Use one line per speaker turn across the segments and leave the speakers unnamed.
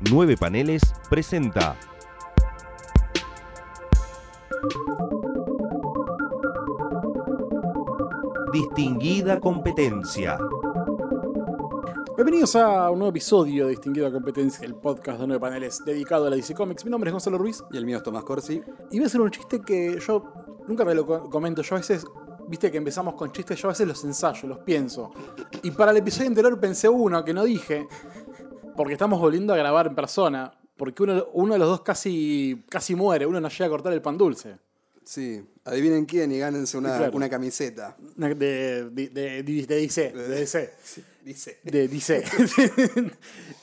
Nueve Paneles presenta. Distinguida competencia.
Bienvenidos a un nuevo episodio de Distinguida Competencia, el podcast de nueve paneles dedicado a la DC Comics. Mi nombre es Gonzalo Ruiz
Y el mío es Tomás Corsi.
y voy a hacer un chiste que yo nunca me lo co- comento. Yo a veces, viste que empezamos con chistes, yo a veces los ensayo, los pienso. Y para el episodio anterior pensé uno que no dije, porque estamos volviendo a grabar en persona. Porque uno, uno de los dos casi, casi muere, uno no llega a cortar el pan dulce.
Sí, adivinen quién y gánense una,
Claro.
una camiseta.
De, de, de, de.
Dice.
De dice.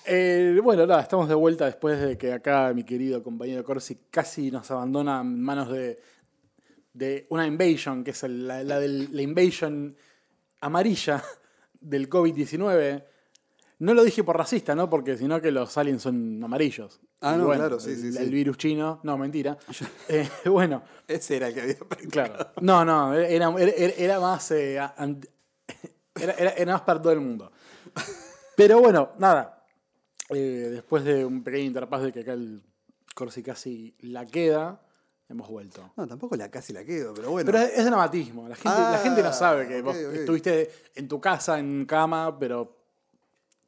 Eh, bueno, nada, estamos de vuelta después de que acá mi querido compañero Corsi casi nos abandona en manos de, de una invasion, que es el- la, la del- la invasion amarilla del COVID-19. No lo dije por racista, ¿no? Porque sino que los aliens son amarillos.
Ah, no, claro, sí,
el,
sí.
El virus chino, no, mentira. Eh, bueno,
Ese era el que había
Claro. No, no, era, era, era más. eh, era, más para todo el mundo. Pero bueno, nada. eh, después de un pequeño interpaz de que acá el Corsi casi la queda, hemos vuelto.
No, tampoco la casi la quedo, pero bueno.
Pero es, dramatismo. La gente, la gente no sabe que
Ah,
vos estuviste en tu casa, en cama, pero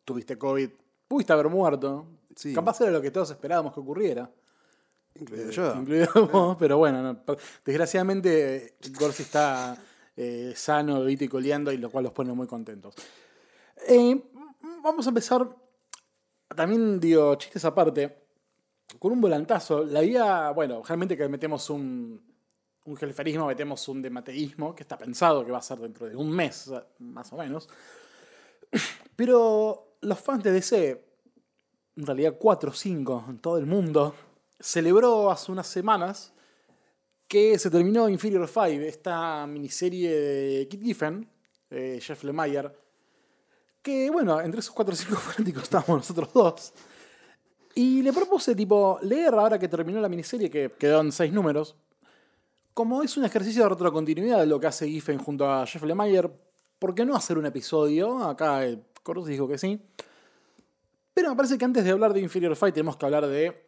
tuviste COVID. Pudiste haber muerto.
Sí.
Capaz era lo que todos esperábamos que ocurriera.
incluido yo.
Incluido vos, pero bueno, no, desgraciadamente Corsi está eh, sano, vivito y coleando, y lo cual los pone muy contentos. Eh, vamos a empezar, también digo, chistes aparte, con un volantazo. La idea, bueno, realmente que metemos un, un gelferismo, metemos un demateísmo, que está pensado que va a ser dentro de un mes, más o menos. Pero los fans de DC, en realidad 4 o 5 en todo el mundo, celebró hace unas semanas que se terminó Inferior 5, esta miniserie de Kit Giffen, eh, Jeff Lemire, que bueno, entre esos 4 o 5 fanáticos estábamos nosotros dos. Y le propuse, tipo, leer ahora que terminó la miniserie, que quedó en 6 números, como es un ejercicio de retrocontinuidad de lo que hace Giffen junto a Jeff Lemire, ¿por qué no hacer un episodio? Acá Corus dijo que sí. Pero me parece que antes de hablar de Inferior Fight tenemos que hablar de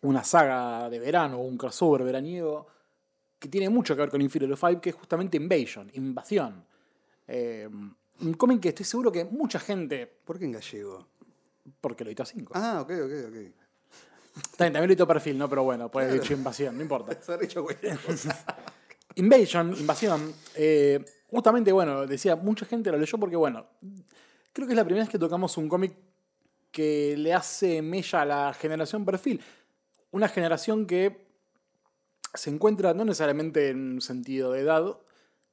una saga de verano, un crossover veraniego, que tiene mucho que ver con Inferior Fight, que es justamente Invasion, Invasión. Eh, un cómic que estoy seguro que mucha gente,
¿Por qué en gallego?
porque lo editó a 5.
Ah, ok, ok, ok.
También, también lo editó perfil, ¿no? Pero bueno, puede haber dicho Invasión, no importa.
Se ha dicho cualquier cosa.
Invasion, invasión. eh, justamente, bueno, decía, mucha gente lo leyó porque, bueno, creo que es la primera vez que tocamos un cómic que le hace mella a la generación perfil. Una generación que se encuentra, no necesariamente en un sentido de edad,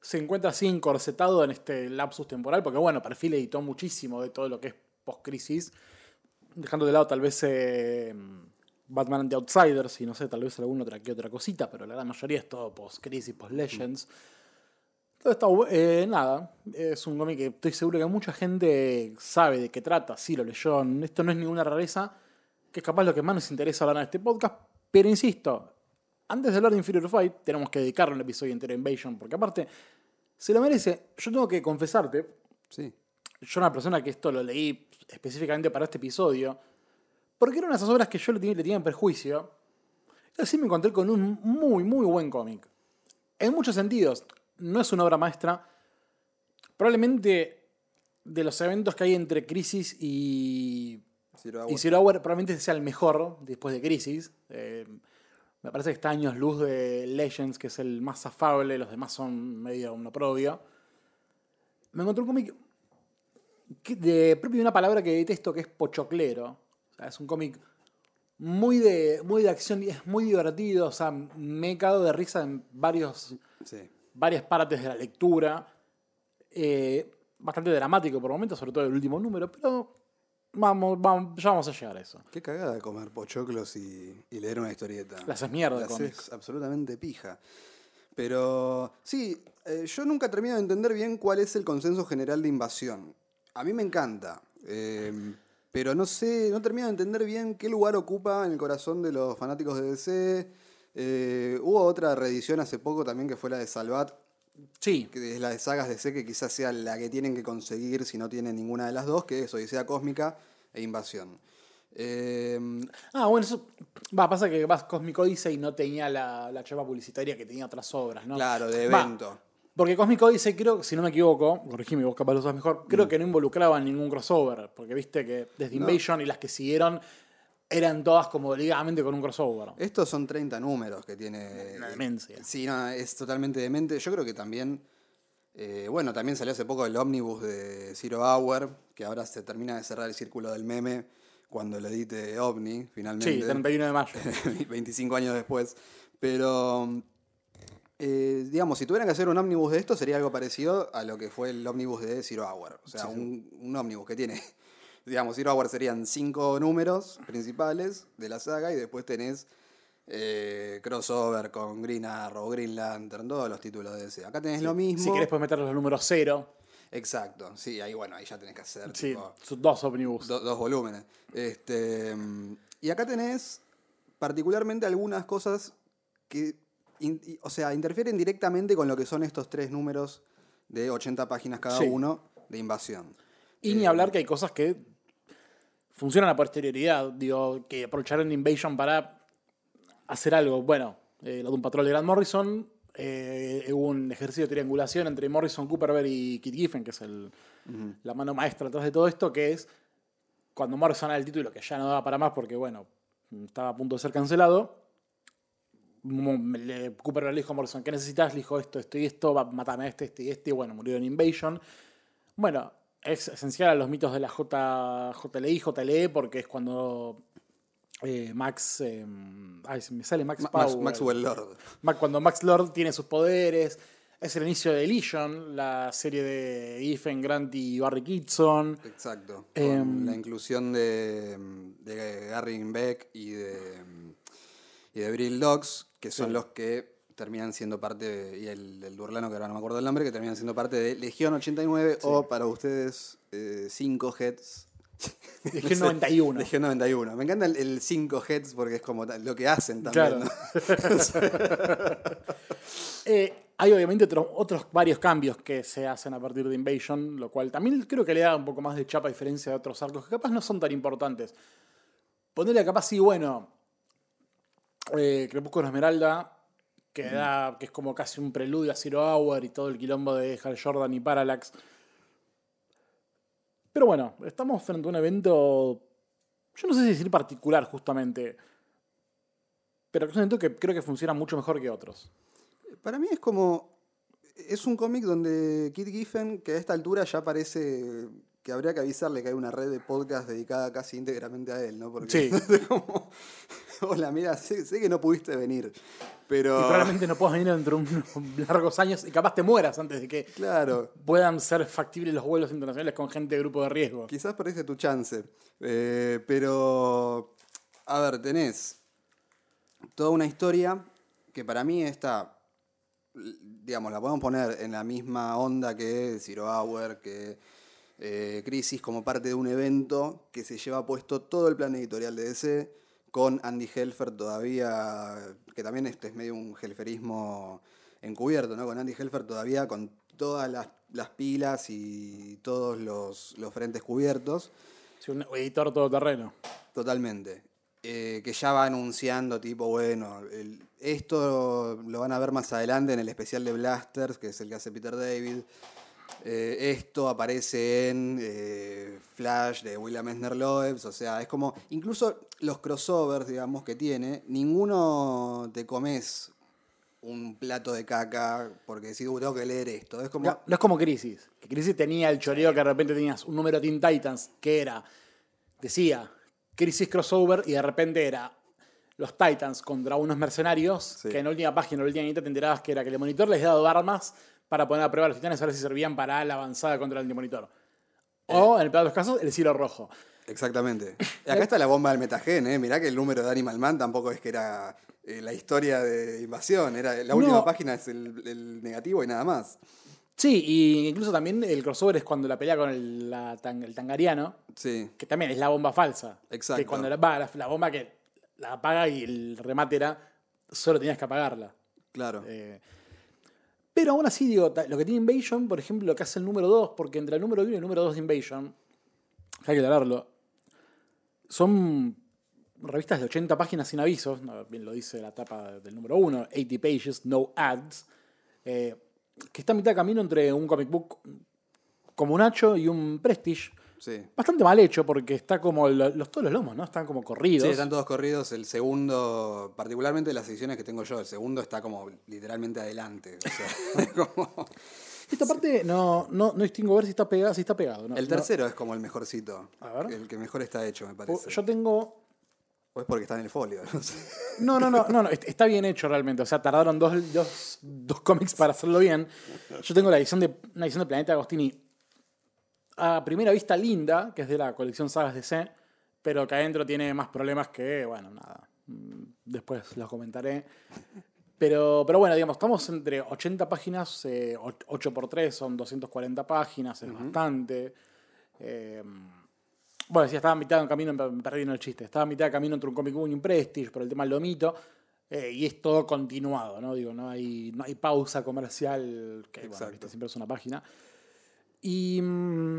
se encuentra así encorsetado en este lapsus temporal, porque, bueno, perfil editó muchísimo de todo lo que es post-crisis, dejando de lado tal vez eh, Batman and the Outsiders y no sé, tal vez alguna otra otra cosita, pero la gran mayoría es todo post-crisis, post-legends. Eh, nada, es un cómic que estoy seguro que mucha gente sabe de qué trata, sí lo leyó, esto no es ninguna rareza, que es capaz lo que más nos interesa hablar en este podcast, pero insisto, antes de hablar de Inferior Fight, tenemos que dedicarle un episodio entero a Invasion, porque aparte, se lo merece. Yo tengo que confesarte,
Sí.
yo una persona que esto lo leí específicamente para este episodio, porque era una de esas obras que yo le tenía, le tenía en perjuicio. Y así me encontré con un muy, muy buen cómic. En muchos sentidos, no es una obra maestra. Probablemente de los eventos que hay entre Crisis y,
Zero Hour.
y Zero Hour, probablemente sea el mejor después de Crisis. Eh, me parece que está años luz de Legends, que es el más afable, los demás son medio un oprobio. Me encontré un cómic de propio de una palabra que detesto, que es pochoclero. O sea, es un cómic muy de, muy de acción y es muy divertido. O sea, me he cagado de risa en varios,
Sí.
Varias partes de la lectura. Eh, bastante dramático por momentos, sobre todo el último número, pero vamos, vamos, ya vamos a llegar a eso.
Qué cagada comer pochoclos y, y leer una historieta.
La haces mierda de
La
cómics.
haces absolutamente pija. Pero sí, eh, yo nunca termino de entender bien cuál es el consenso general de invasión. A mí me encanta. eh, pero no sé, no termino de entender bien qué lugar ocupa en el corazón de los fanáticos de DC. Eh, hubo otra reedición hace poco también que fue la de Salvat,
Sí,
que es la de sagas de C que quizás sea la que tienen que conseguir si no tienen ninguna de las dos, que es Odisea Cósmica e Invasión. Eh,
Ah, bueno, eso. Va, pasa que vas Cosmic Odyssey no tenía la, la chapa publicitaria que tenía otras obras, ¿no?
Claro, de
Va,
evento.
porque Cosmic Odyssey, creo, si no me equivoco, corregime, vos capaz lo sabes mejor,
Mm.
creo que no involucraba ningún crossover. Porque viste que desde
No.
Invasion y las que siguieron eran todas como ligadamente con un crossover.
Estos son 30 números que tiene.
Una demencia.
Sí, no, es totalmente demente. Yo creo que también. eh, bueno, también salió hace poco el ómnibus de Zero Hour, que ahora se termina de cerrar el círculo del meme cuando lo edite OVNI, finalmente.
Sí, 31 de mayo.
25 años después. Pero, eh, digamos, si tuvieran que hacer un ómnibus de esto, sería algo parecido a lo que fue el ómnibus de Zero Hour. O sea,
Sí, sí.
un, un ómnibus que tiene, digamos, Zero Hour serían cinco números principales de la saga y después tenés eh, crossover con Green Arrow, Green Lantern, todos los títulos de ese. Acá tenés lo mismo.
Si querés, puedes meter los números cero.
Exacto, sí, ahí bueno, ahí ya tenés que hacer
Sí,
tipo,
dos ómnibus.
do- dos volúmenes. Este, y acá tenés particularmente algunas cosas que, in- o sea, interfieren directamente con lo que son estos tres números de 80 páginas cada
Sí.
uno de invasión.
Y
Eh,
ni hablar que hay cosas que funcionan a posterioridad, digo, que aprovecharon Invasion para hacer algo. Bueno, eh, lo de un patrón de Grant Morrison, eh, hubo un ejercicio de triangulación entre Morrison, Cooperberg y Kit Giffen, que es el, la mano maestra detrás de todo esto, que es cuando Morrison da el título, que ya no daba para más porque, bueno, estaba a punto de ser cancelado. Mo- le- dijo a Morrison, ¿qué necesitas? Le dijo esto, esto y esto, va, matame a este, este y este, y bueno, murió en Invasion. Bueno, es esencial a los mitos de la J, JLI, JLE, porque es cuando eh, Max. eh, ay, se me sale Max
Ma- Max-
Power.
Maxwell Lord.
Cuando Max Lord tiene sus poderes. Es el inicio de Legion, la serie de Ethan Grant y Barry Kitson.
Exacto. Con
Em,
la inclusión de, de Gary Beck y de, y de Brill Dogs, que son
Sí.
los que terminan siendo parte, y el, el Durlano, que ahora no me acuerdo el nombre, que terminan siendo parte de Legión 89 o para ustedes 5 Heads.
Legión 91.
Legión 91. Me encanta el 5 Heads porque es como lo que hacen también.
Claro.
¿no?
Eh, hay obviamente otros, otros varios cambios que se hacen a partir de Invasion, lo cual también creo que le da un poco más de chapa a diferencia de otros arcos que capaz no son tan importantes. Ponerle capaz sí, bueno, eh, Crepúsculo Esmeralda, que, da, que es como casi un preludio a Zero Hour y todo el quilombo de Hal Jordan y Parallax. Pero bueno, estamos frente a un evento, yo no sé si decir particular justamente, pero es un evento que creo que funciona mucho mejor que otros.
Para mí es como. Es un cómic donde Kit Giffen, que a esta altura ya parece que habría que avisarle que hay una red de podcast dedicada casi íntegramente a él, ¿no? Porque
Sí.
es como. Hola, mira, sé, sé que no pudiste venir, pero.
Y probablemente no puedas venir dentro de unos largos años y capaz te mueras antes de que
Claro,
puedan ser factibles los vuelos internacionales con gente de grupo de riesgo.
quizás perdiste tu chance. Eh, pero. A ver, tenés toda una historia que para mí está. Digamos, la podemos poner en la misma onda que Zero Hour, que eh, Crisis, como parte de un evento que se lleva puesto todo el plan editorial de DC, con Andy Helfer todavía, que también este es medio un helferismo encubierto, ¿no? Con Andy Helfer todavía con todas las, las pilas y todos los, los frentes cubiertos.
Sí, un editor todoterreno.
Totalmente. Eh, que ya va anunciando, tipo, bueno, el- esto lo van a ver más adelante en el especial de Blasters, que es el que hace Peter David. Eh, esto aparece en eh, Flash de William Esner Loebs, o sea, es como, incluso los crossovers, digamos, que tiene, ninguno te comes un plato de caca porque decís, "Uh, tengo que leer esto. Es como,
No, no es como Crisis. Que Crisis tenía el choreo que de repente tenías un número de Teen Titans que era, decía, Crisis crossover y de repente era los Titans contra unos mercenarios
Sí.
que en la última página, en la última te enterabas que era que el monitor les había dado armas para poner a prueba a los titanes a ver si servían para la avanzada contra el monitor. O, en el peor de los casos, el cielo rojo.
Exactamente. Y acá está la bomba del metagen, ¿eh? Mirá que el número de Animal Man tampoco es que era eh, la historia de invasión. Era, la última
No.
página es el, el negativo y nada más.
Sí, y incluso también el crossover es cuando la pelea con el, la el tangariano,
Sí,
que también es la bomba falsa.
Exacto.
Que cuando la, va, la, la bomba que la apaga y el remate era, solo tenías que apagarla.
claro.
Eh, pero aún así, digo, lo que tiene Invasion, por ejemplo, lo que hace el número 2, porque entre el número 1 y el número 2 de Invasion, hay que aclararlo, son revistas de 80 páginas sin avisos, bien lo dice la tapa del número 1, 80 pages, no ads, eh, que está a mitad de camino entre un comic book como un Hacho y un Prestige.
Sí.
Bastante mal hecho porque está como lo- los, todos los lomos, ¿no? Están como corridos.
Sí, están todos corridos. El segundo, particularmente las ediciones que tengo yo, el segundo está como literalmente adelante. O sea, como-
Esta parte no, no, no distingo ver si está pegado, si está pegado. ¿no?
El
No-
tercero es como el mejorcito.
A ver.
El que mejor está hecho, me parece.
yo tengo
O es porque está en el folio. no sé.
No, no, no, no, no, est- está bien hecho realmente. O sea, tardaron dos, dos, dos cómics para hacerlo bien. Yo tengo la edición de, una edición de Planeta Agostini a primera vista linda, que es de la colección Sagas DC, pero que adentro tiene más problemas que, bueno, nada. mm, Después los comentaré. Pero, pero bueno, digamos, estamos entre 80 páginas, eh, 8 por 3 son 240 páginas, es bastante. Eh, bueno, sí, estaba a mitad de camino, en el chiste. Estaba a mitad de camino entre un Comic Book y un Prestige por el tema del lomito. eh, y es todo continuado, ¿no? Digo, no hay, no hay pausa comercial, que bueno, siempre es una página. Y mm,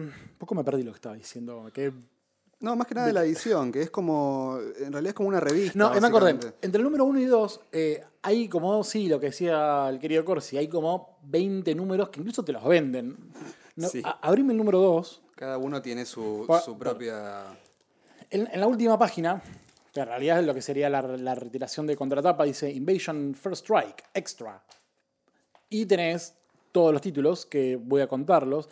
un poco me perdí lo que estaba diciendo. quedé-
No, más que nada de la edición, que es como. En realidad es como una revista.
No, me acordé. Entre el número 1 y 2 hay como, sí, lo que decía el querido Corsi, hay como 20 números que incluso te los venden. No,
Sí.
a- abrime el número 2.
Cada uno tiene su, su propia.
En, en la última página, que en realidad es lo que sería la, la retiración de contratapa, dice Invasion First Strike, Extra. Y tenés todos los títulos, que voy a contarlos.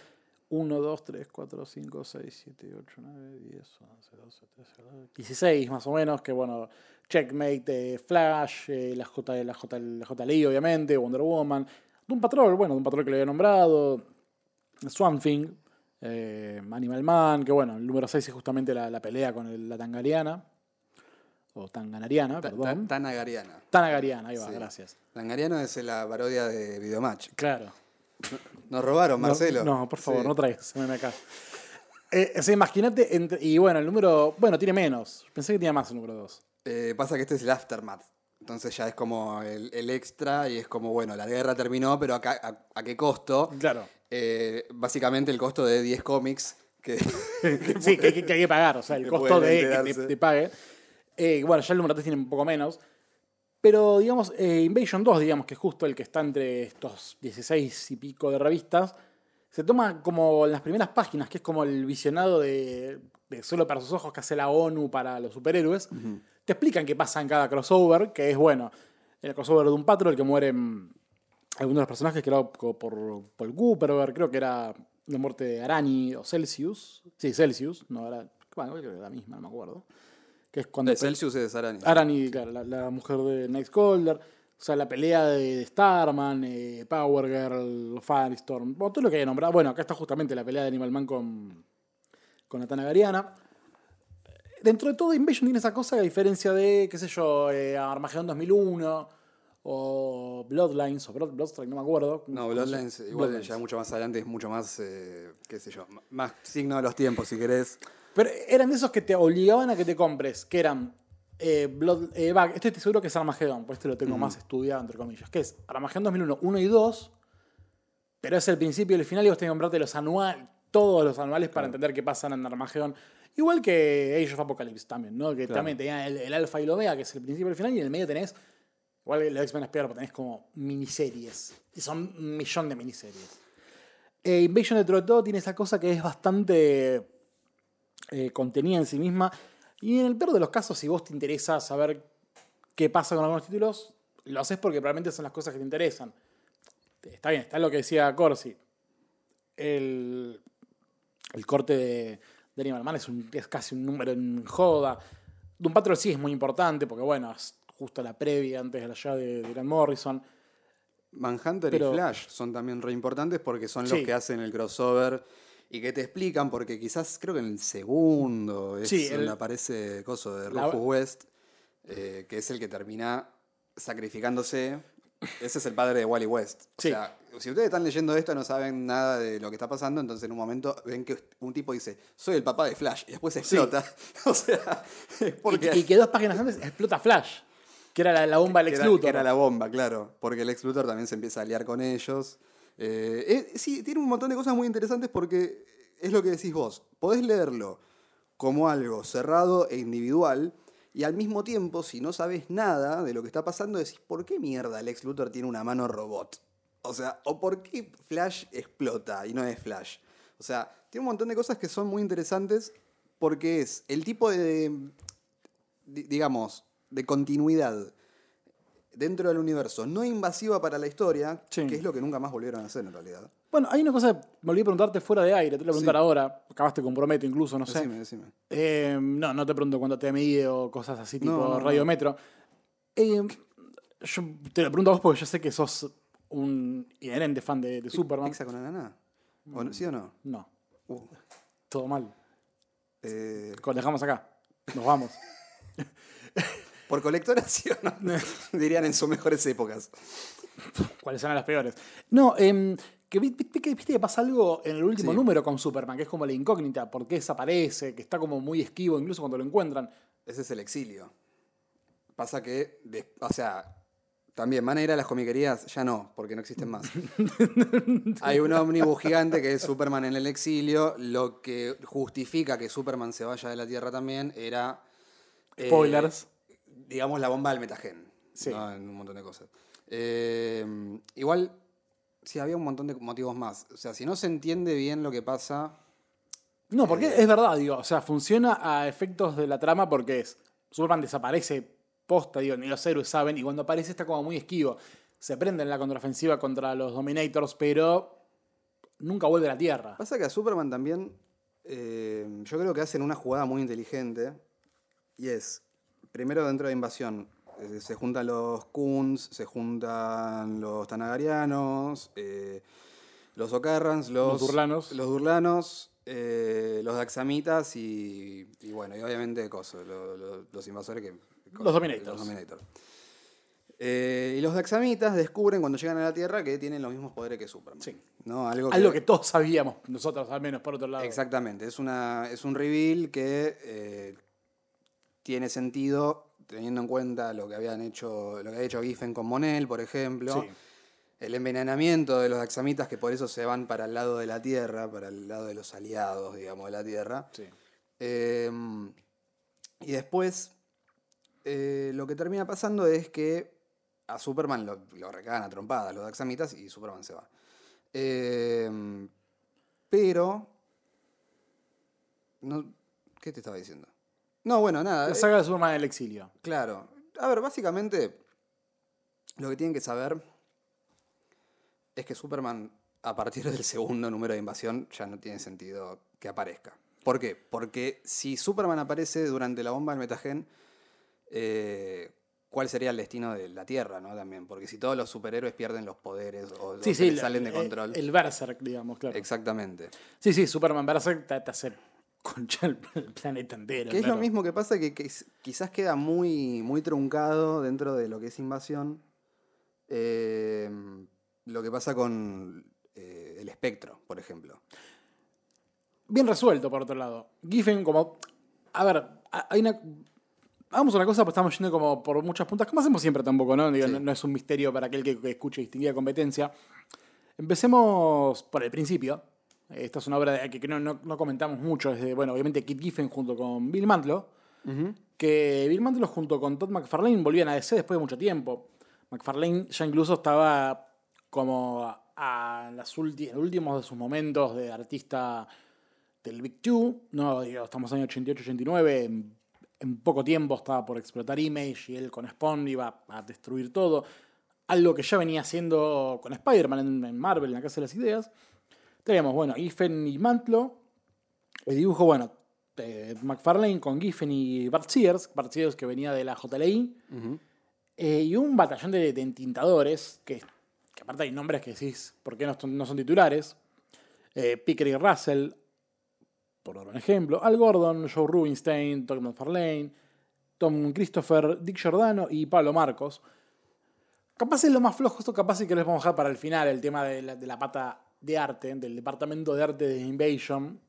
1, 2, 3, 4, 5, 6, 7, 8, 9, 10, 11, 12, 13, 14, 16 más o menos, que bueno, Checkmate, eh, Flash, eh, la, J, la, J, la JLI obviamente, Wonder Woman, Doom Patrol, bueno, Doom Patrol que le había nombrado, Swamp Thing, eh, Animal Man, que bueno, el número 6 es justamente la, la pelea con el- la tangariana, o tanganariana,
ta-
perdón.
ta- Tanagariana.
Tanagariana, ahí va,
Sí.
gracias.
Tangariano es la parodia de Videomatch.
Claro.
Nos robaron, Marcelo.
No, por favor,
Sí.
no traigas, acá. Eh, o sea, imagínate, y bueno, el número, bueno, tiene menos. Pensé que tenía más el número 2.
Eh, pasa que este es el aftermath. Entonces ya es como el, el extra y es como, bueno, la guerra terminó, pero acá, a, a qué costo?
Claro.
Eh, básicamente el costo de 10 cómics que
sí, que, que- que hay que pagar, o sea, el costo de que te pague. Eh, bueno, ya el número 3 tiene un poco menos. Pero, digamos, eh, Invasion 2, digamos, que es justo el que está entre estos 16 y pico de revistas, se toma como en las primeras páginas, que es como el visionado de, de Solo para sus ojos que hace la ONU para los superhéroes. Te explican qué pasa en cada crossover, que es, bueno, en el crossover de un Patrol que mueren algunos de los personajes creados por, por Paul Cooper, creo que era la muerte de Arani o Celsius. Sí, Celsius, no era. Bueno, creo que era la misma, no me acuerdo. Que es cuando.
de Celsius es Arani.
Arani, claro, la, la mujer de Nightcrawler. O sea, la pelea de, Starman, eh, Power Girl, Firestorm, bueno, todo lo que haya nombrado. Bueno, acá está justamente la pelea de Animal Man con, con la Tanagariana. Dentro de todo, Invasion tiene esa cosa, a diferencia de, qué sé yo, eh, Armageddon 2001 o Bloodlines o Blood, Bloodstrike, no me acuerdo.
No, Bloodlines, igual
Bloodlines.
ya mucho más adelante es mucho más, eh, qué sé yo, más signo de los tiempos, si querés.
Pero eran de esos que te obligaban a que te compres, que eran. Eh, Blood, eh, estoy seguro que es Armageddon, pues este lo tengo más estudiado, entre comillas. Que es Armageddon 2001, 1 y 2, pero es el principio y el final y vos tenés que comprarte los anuales, todos los anuales para entender qué pasa en Armageddon. Igual que Age of Apocalypse también, ¿no? Que
Claro.
también tenía el, el Alfa y el Omega, que es el principio y el final, y en el medio tenés. Igual que los X-Men es peor, pero tenés como miniseries. Y son un millón de miniseries. Eh, Invasion de todo tiene esa cosa que es bastante eh, contenida en sí misma. Y en el peor de los casos, si vos te interesa saber qué pasa con algunos títulos, lo haces porque probablemente son las cosas que te interesan. Está bien, está lo que decía Corsi. El, el corte de, de Animal Man es, un- es casi un número en joda. Doom Patrol sí es muy importante porque, bueno, es justo la previa antes de la llegada de, de Grant Morrison.
Manhunter
Pero-
y Flash son también re importantes porque son
Sí.
los que hacen el crossover y que te explican, porque quizás creo que en el segundo es
Sí,
donde
el-
aparece coso de
La-
Rufus West, eh, que es el que termina sacrificándose. Ese es el padre de Wally West. O
Sí.
sea, si ustedes están leyendo esto no saben nada de lo que está pasando, entonces en un momento ven que un tipo dice, soy el papá de Flash, y después explota. o sea, porque...
Y, y que dos páginas antes explota Flash, que era la, la bomba del ex Luthor.
que era la bomba, claro. Porque el ex Luthor también se empieza a liar con ellos. Eh, eh, sí, tiene un montón de cosas muy interesantes porque es lo que decís vos. Podés leerlo como algo cerrado e individual. Y al mismo tiempo, si no sabes nada de lo que está pasando, decís, ¿por qué mierda Lex Luthor tiene una mano robot? O sea, ¿o por qué Flash explota y no es Flash? O sea, tiene un montón de cosas que son muy interesantes porque es el tipo de, di- digamos, de continuidad dentro del universo no invasiva para la historia,
Sí.
que es lo que nunca más volvieron a hacer en realidad.
Bueno, hay una cosa que me olvidé preguntarte fuera de aire, te lo voy a preguntar
Sí.
ahora, acabaste comprometo incluso, no sé.
Decime, decime.
Eh, no, no te pregunto cuánto te mide o cosas así tipo
No, no, no.
radiometro. Eh, yo te lo pregunto a vos porque yo sé que sos un inherente fan de, de Superman.
¿Pizza con ananá? ¿O no- ¿Sí o no?
No,
Uh,
todo mal.
eh,
dejamos acá. Nos vamos.
¿Por colectora sí o no? Dirían en sus mejores épocas.
¿Cuáles serán las peores? No, que que- viste que pasa algo en el último
Sí.
número con Superman, que es como la incógnita, por qué desaparece, que está como muy esquivo, incluso cuando lo encuentran.
Ese es el exilio. Pasa que, o sea, también van a ir a las comiquerías, ya no, porque no existen más. Hay un ómnibus gigante que es Superman en el exilio. Lo que justifica que Superman se vaya de la Tierra también era. eh,
Spoilers.
Digamos la bomba del metagen.
Sí.
¿no? En un montón de cosas. Eh, igual, sí, había un montón de motivos más. O sea, si no se entiende bien lo que pasa.
No, porque
Eh.
es verdad, digo, o sea, funciona a efectos de la trama porque es Superman desaparece posta, digo, ni los héroes saben, y cuando aparece está como muy esquivo. Se prende en la contraofensiva contra los Dominators, pero nunca vuelve a la Tierra.
Pasa que a Superman también, eh, yo creo que hacen una jugada muy inteligente. Y es, primero dentro de Invasión, eh, se juntan los Kuns, se juntan los Tanagarianos, eh, los Ocarrans, los,
Los Durlanos.
los, Durlanos, eh, los Daxamitas y, y bueno, y obviamente coso, lo- lo- los invasores que...
Los Dominators.
Los Dominators. Eh, y los Daxamitas descubren cuando llegan a la Tierra que tienen los mismos poderes que Superman.
Sí.
¿no? Algo,
Algo que todos sabíamos, nosotros al menos, por otro lado.
Exactamente, es, una, es un reveal que eh, tiene sentido teniendo en cuenta lo que habían hecho, lo que había hecho Giffen con Monel, por ejemplo.
Sí.
El envenenamiento de los axamitas que por eso se van para el lado de la Tierra, para el lado de los aliados, digamos, de la Tierra.
Sí.
Eh, y después, eh, lo que termina pasando es que a Superman lo, lo recagan a trompadas los Daxamitas y Superman se va. Eh, pero. No, ¿Qué te estaba diciendo? No, bueno, nada.
La
eh,
saga de Superman en el exilio.
Claro. A ver, básicamente, lo que tienen que saber es que Superman, a partir del segundo número de invasión, ya no tiene sentido que aparezca. ¿Por qué? Porque si Superman aparece durante la bomba del metagen, eh, ¿cuál sería el destino de la Tierra, no? También, porque si todos los superhéroes pierden los poderes o, o
Sí,
se les salen de
el-
control.
El, Berserk, digamos, claro.
Exactamente.
Sí, sí, Superman Berserk te, te hace concha el, planeta entero.
Que es
claro.
lo mismo que pasa que, quizás queda muy, muy truncado dentro de lo que es invasión. eh, lo que pasa con eh, el espectro, por ejemplo.
Bien resuelto, por otro lado. Giffen, como. A ver, ha- hay una. Hagamos una cosa, pues estamos yendo como por muchas puntas, como hacemos siempre tampoco, ¿no? Digo,
Sí.
no, no es un misterio para aquel que, que escuche distinguida competencia. Empecemos por el principio. Esta es una obra de- que, no, no- no comentamos mucho. Es de, bueno, obviamente Kit Giffen junto con Bill Mantlo. Que Bill Mantlo junto con Todd McFarlane volvían a DC después de mucho tiempo. McFarlane ya incluso estaba como a, los últimos de sus momentos de artista del Big Two. No, digo, estamos en el año 88-89. En, en poco tiempo estaba por explotar Image y él con Spawn iba a destruir todo. Algo que ya venía haciendo con Spider-Man en, en Marvel, en la Casa de las Ideas. Tenemos, bueno, Giffen y Mantlo. El dibujo, bueno, McFarlane con Giffen y Bart Sears. Bart Sears que venía de la JLI. Eh, y un batallón de, de entintadores, que, que aparte hay nombres que decís, ¿por qué no, son- no son titulares? Eh, Picker y Russell, por dar un ejemplo. Al Gordon, Joe Rubinstein, Todd McFarlane, Tom Christopher, Dick Giordano y Pablo Marcos. Capaz es lo más flojo, esto capaz sí que les vamos a dejar para el final, el tema de la, de la pata de arte, del departamento de arte de Invasion.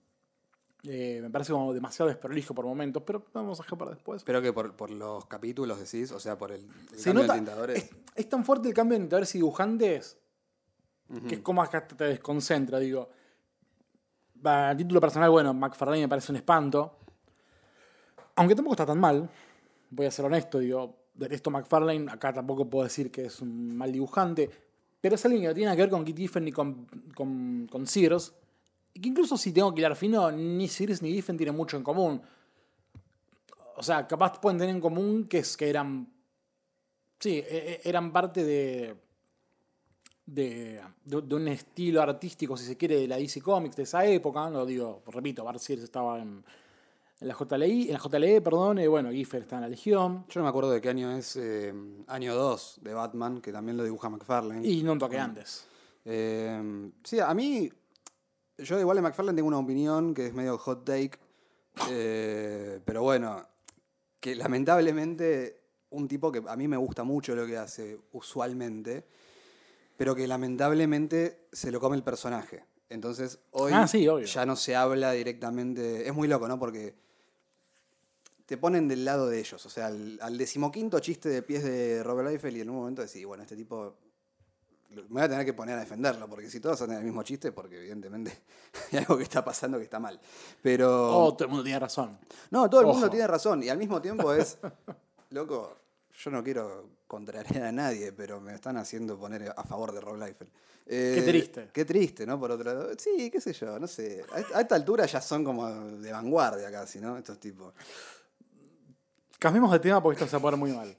Eh, me parece como demasiado desprolijo por momentos, pero vamos a dejar para después.
Pero que por, por los capítulos decís, o sea, por el, el
Se
cambio
nota-
de tintadores.
es, es tan fuerte el cambio de tintadores y dibujantes que es como acá te desconcentra, digo. A título personal, bueno, McFarlane me parece un espanto. Aunque tampoco está tan mal, voy a ser honesto, digo, detesto McFarlane, acá tampoco puedo decir que es un mal dibujante, pero es alguien que no tiene que ver con Kit Giffen ni con, con, con Sears, y que incluso si tengo que hilar fino, ni Sears ni Giffen tienen mucho en común. O sea, capaz pueden tener en común que es que eran. Sí, e- e- eran parte de. De, de- de un estilo artístico, si se quiere, de la DC Comics de esa época. Lo digo, repito, Bart Sears estaba en, en la JLI, en la JLE, perdón, y bueno, Giffen está en la Legión.
Yo no me acuerdo de qué año es eh, año 2 de Batman, que también lo dibuja McFarlane.
Y no un toque antes.
Eh, sí, a mí, yo igual de McFarlane tengo una opinión que es medio hot take, eh, pero bueno, que lamentablemente un tipo que a mí me gusta mucho lo que hace usualmente, pero que lamentablemente se lo come el personaje. Entonces hoy
Ah, sí,
ya no se habla directamente, es muy loco, ¿no? Porque te ponen del lado de ellos, o sea, al, al decimoquinto chiste de pies de Robert Liefeld y en un momento decís, bueno, este tipo me voy a tener que poner a defenderlo, porque si todos hacen el mismo chiste, porque evidentemente hay algo que está pasando que está mal. Pero.
Oh, todo el mundo tiene razón.
no, todo el mundo tiene razón. Y al mismo tiempo es. loco, yo no quiero contrariar a nadie, pero me están haciendo poner a favor de Rob Liefeld. Eh,
Qué triste.
Qué triste, ¿no? Por otro lado. Sí, qué sé yo, no sé. A esta altura ya son como de vanguardia casi, ¿no? Estos tipos.
Cambiemos de tema porque esto se va a poner muy mal.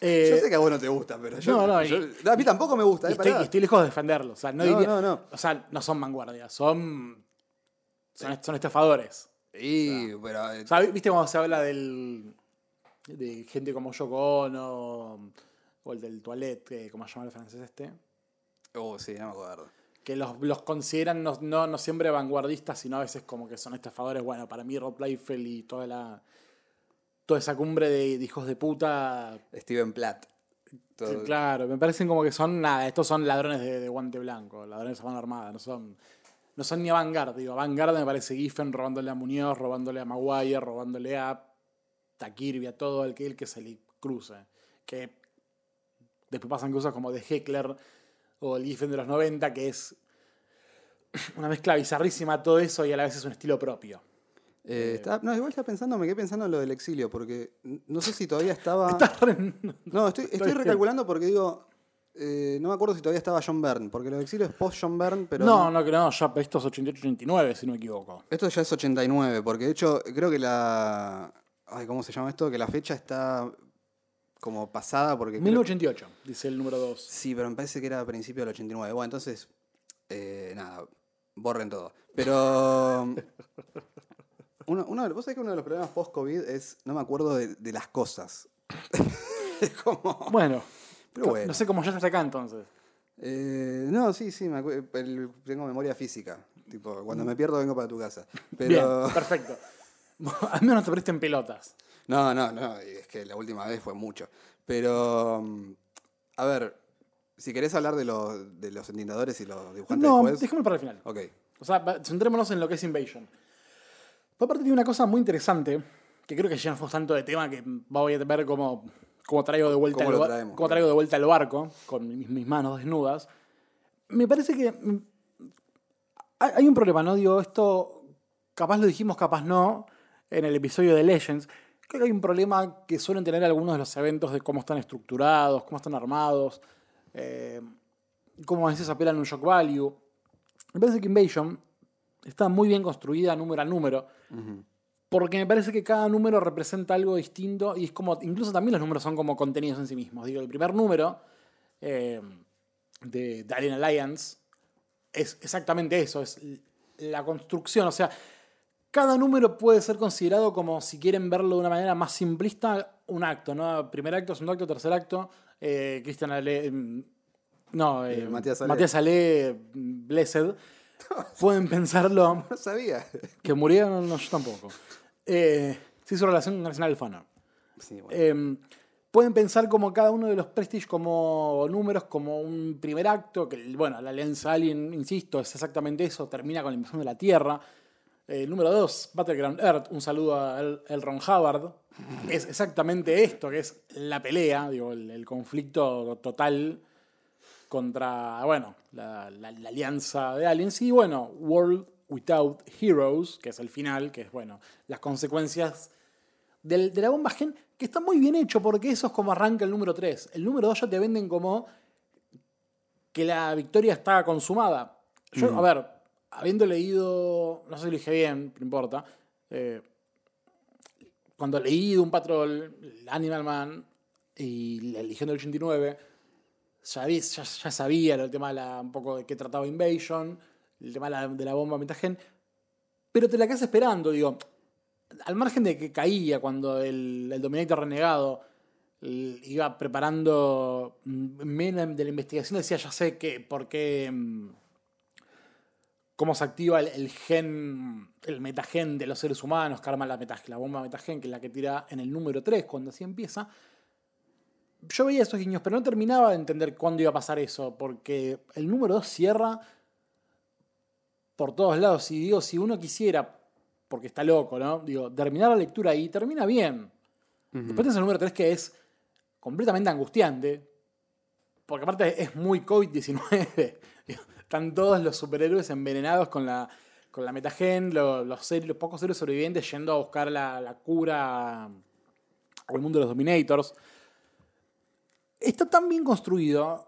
Eh,
yo sé que a vos no te gusta, pero yo.
no, no, y-
yo- a mí tampoco me gusta,
y
¿eh?
estoy, y estoy lejos de defenderlo. O sea, no,
No,
diría-
no.
O sea, no son vanguardia, son. Son, son estafadores.
Sí, pero. eh,
O sea, ¿viste cuando se habla del. de gente como Yoko Ono o el del toilet, eh, ¿cómo se llama el francés este?
Oh, sí, no me acuerdo.
Que los, los consideran no, no, no siempre vanguardistas, sino a veces como que son estafadores. Bueno, para mí Rob Liefeld y toda la. Toda esa cumbre de, de hijos de puta.
Steven Platt. Todo-
Claro, me parecen como que son nada, estos son ladrones de, de guante blanco, ladrones a mano armada, no son. No son ni avant digo. avant me parece Giffen robándole a Muñoz, robándole a Maguire, robándole a Takirby, a todo el que, el que se le cruce. Que después pasan cosas como de Heckler o el Giffen de los 90, que es una mezcla bizarrísima todo eso y a la vez es un estilo propio.
Eh, estaba- no, igual estaba pensando, me quedé pensando en lo del exilio, porque no sé si todavía estaba.
Re-
No, estoy, estoy recalculando porque digo. eh, no me acuerdo si todavía estaba John Byrne, porque lo del exilio es post John Byrne, pero.
no, no, que no, ya esto es 88-89, si no me equivoco.
Esto ya es 89, porque de hecho creo que la. Ay, ¿cómo se llama esto? Que la fecha está como pasada porque. creo-
1988, dice el número 2.
Sí, pero me parece que era a principio del 89. Bueno, entonces. eh, nada, borren todo. Pero. Uno, uno vos sabés que uno de los problemas post-COVID es. No me acuerdo de, de las cosas. es como.
Bueno,
Pero bueno.
no sé cómo ya hasta acá entonces.
Eh, no, sí, sí, me el- tengo memoria física. Tipo, cuando me pierdo vengo para tu casa. Pero.
Bien, perfecto. Al menos no te presten pelotas.
No, no, no, es que la última vez fue mucho. Pero, mm, a ver, si querés hablar de los, de los y los dibujantes
No,
después.
dejémoslo para el final.
Ok.
O sea, centrémonos en lo que es Invasion. Por aparte tiene una cosa muy interesante, que creo que ya no fue tanto de tema, que voy a ver cómo, cómo traigo de vuelta
¿Cómo
el
lo
ba-
traemos?
cómo traigo de vuelta el barco, con mis, mis manos desnudas. Me parece que mm, hay, un problema, ¿no? Digo, esto capaz lo dijimos, capaz no, en el episodio de Legends. Creo que hay un problema que suelen tener algunos de los eventos de cómo están estructurados, cómo están armados, eh, cómo a veces apelan un shock value. Me parece que Invasion está muy bien construida número a número, porque me parece que cada número representa algo distinto y es como, incluso también los números son como contenidos en sí mismos. Digo, el primer número eh, de, de Alien Alliance es exactamente eso, es la construcción, o sea, cada número puede ser considerado como, si quieren verlo de una manera más simplista, un acto, ¿no? Primer acto, segundo acto, tercer acto. Eh, Christian Ale. mm, No, eh,
Eh, Matías Ale.
Matías Ale, mm, Blessed. Pueden pensarlo.
No sabía.
Que murieron, no, yo tampoco. Eh, se hizo relación con Arsenal Alfano.
Sí, bueno.
Eh, pueden pensar como cada uno de los Prestige como números, como un primer acto, que bueno, la Alianza Alien, insisto, es exactamente eso, termina con la invasión de la Tierra. Eh, número 2, Battleground Earth, un saludo a El, El Ron Hubbard. Es exactamente esto, que es la pelea, digo, el, el conflicto total contra, bueno, la, la- la alianza de aliens. Y bueno, World Without Heroes, que es el final, que es, bueno, las consecuencias del- de la bomba gen, que está muy bien hecho porque eso es como arranca el número 3. El número 2 ya te venden como que la victoria está consumada. Yo, a ver, habiendo leído, no sé si lo dije bien, no importa, eh, cuando leí Doom Patrol, Animal Man y la Legión del 89, ya, ya sabía el tema de la, un poco de qué trataba Invasion, el tema de la, bomba metagen, pero te la quedas esperando, digo, al margen de que caía cuando el, el Dominator renegado l- iba preparando mm, Menem de la investigación, decía, ya sé que, por qué, mm, cómo se activa el, el gen, el metagen de los seres humanos, que arma la, meta- la bomba metagen, que es la que tira en el número 3, cuando así empieza. Yo veía esos guiños, pero no terminaba de entender cuándo iba a pasar eso, porque el número 2 cierra por todos lados. Y digo, si uno quisiera, porque está loco, ¿no? Digo, terminar la lectura ahí, termina bien. Después tenés el número 3 que es completamente angustiante, porque aparte es muy COVID-19. Digo, Están todos los superhéroes envenenados con la, con la metagen, lo- los, los pocos seres sobrevivientes yendo a buscar la, la cura al mundo de los Dominators. Está tan bien construido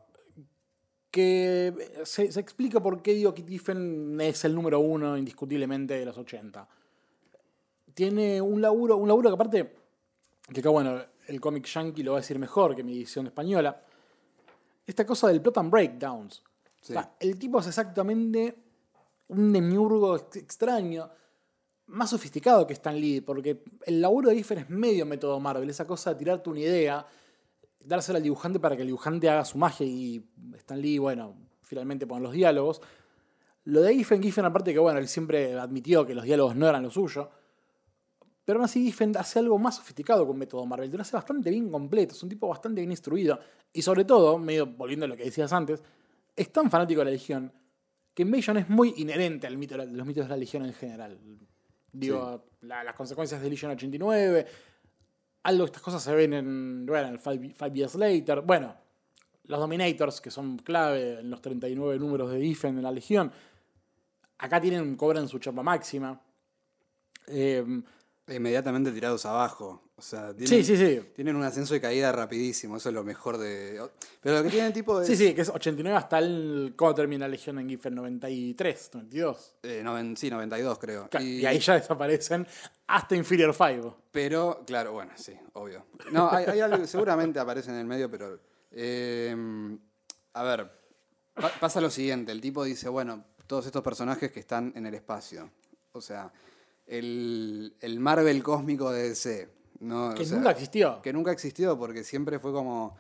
que se, se explica por qué digo que Tiffen es el número uno indiscutiblemente de los 80. Tiene un laburo, un laburo que aparte, que acá bueno, el cómic yankee lo va a decir mejor que mi edición española, esta cosa del plot and breakdowns.
Sí.
O sea, el tipo es exactamente un demiurgo ex- extraño, más sofisticado que Stan Lee, porque el laburo de Giffen es medio método Marvel, esa cosa de tirarte una idea, dársela al dibujante para que el dibujante haga su magia y Stan Lee, bueno, finalmente poner los diálogos. Lo de Giffen, Giffen aparte que, bueno, él siempre admitió que los diálogos no eran lo suyo, pero aún así Giffen hace algo más sofisticado con método Marvel, te lo hace bastante bien completo, es un tipo bastante bien instruido, y sobre todo, medio volviendo a lo que decías antes, es tan fanático de la Legión que Invasion es muy inherente al mito de los mitos de la Legión en general. Digo, la- las consecuencias de Legion 89, algo estas cosas se ven en, bueno, en Five, Years Later. Bueno, los Dominators, que son clave en los 39 números de Giffen en la Legión, acá tienen, cobran su chapa máxima. Eh,
Inmediatamente tirados abajo. O sea, tienen,
sí, sí, sí.
tienen un ascenso y caída rapidísimo. Eso es lo mejor de. Pero lo que tiene el tipo es.
Sí, sí, que es 89 hasta el. ¿Cómo termina la Legión en Giffen? 93, 92.
eh, noven- sí, 92 creo.
Y, ahí ya desaparecen hasta Inferior 5.
Pero, claro, bueno, sí, obvio. No, hay, hay algo que seguramente aparece en el medio, pero. eh, a ver, pa- pasa lo siguiente: el tipo dice, bueno, todos estos personajes que están en el espacio. O sea, el, el Marvel cósmico de DC. ¿No?
Que
O sea,
nunca existió.
Que nunca existió porque siempre fue como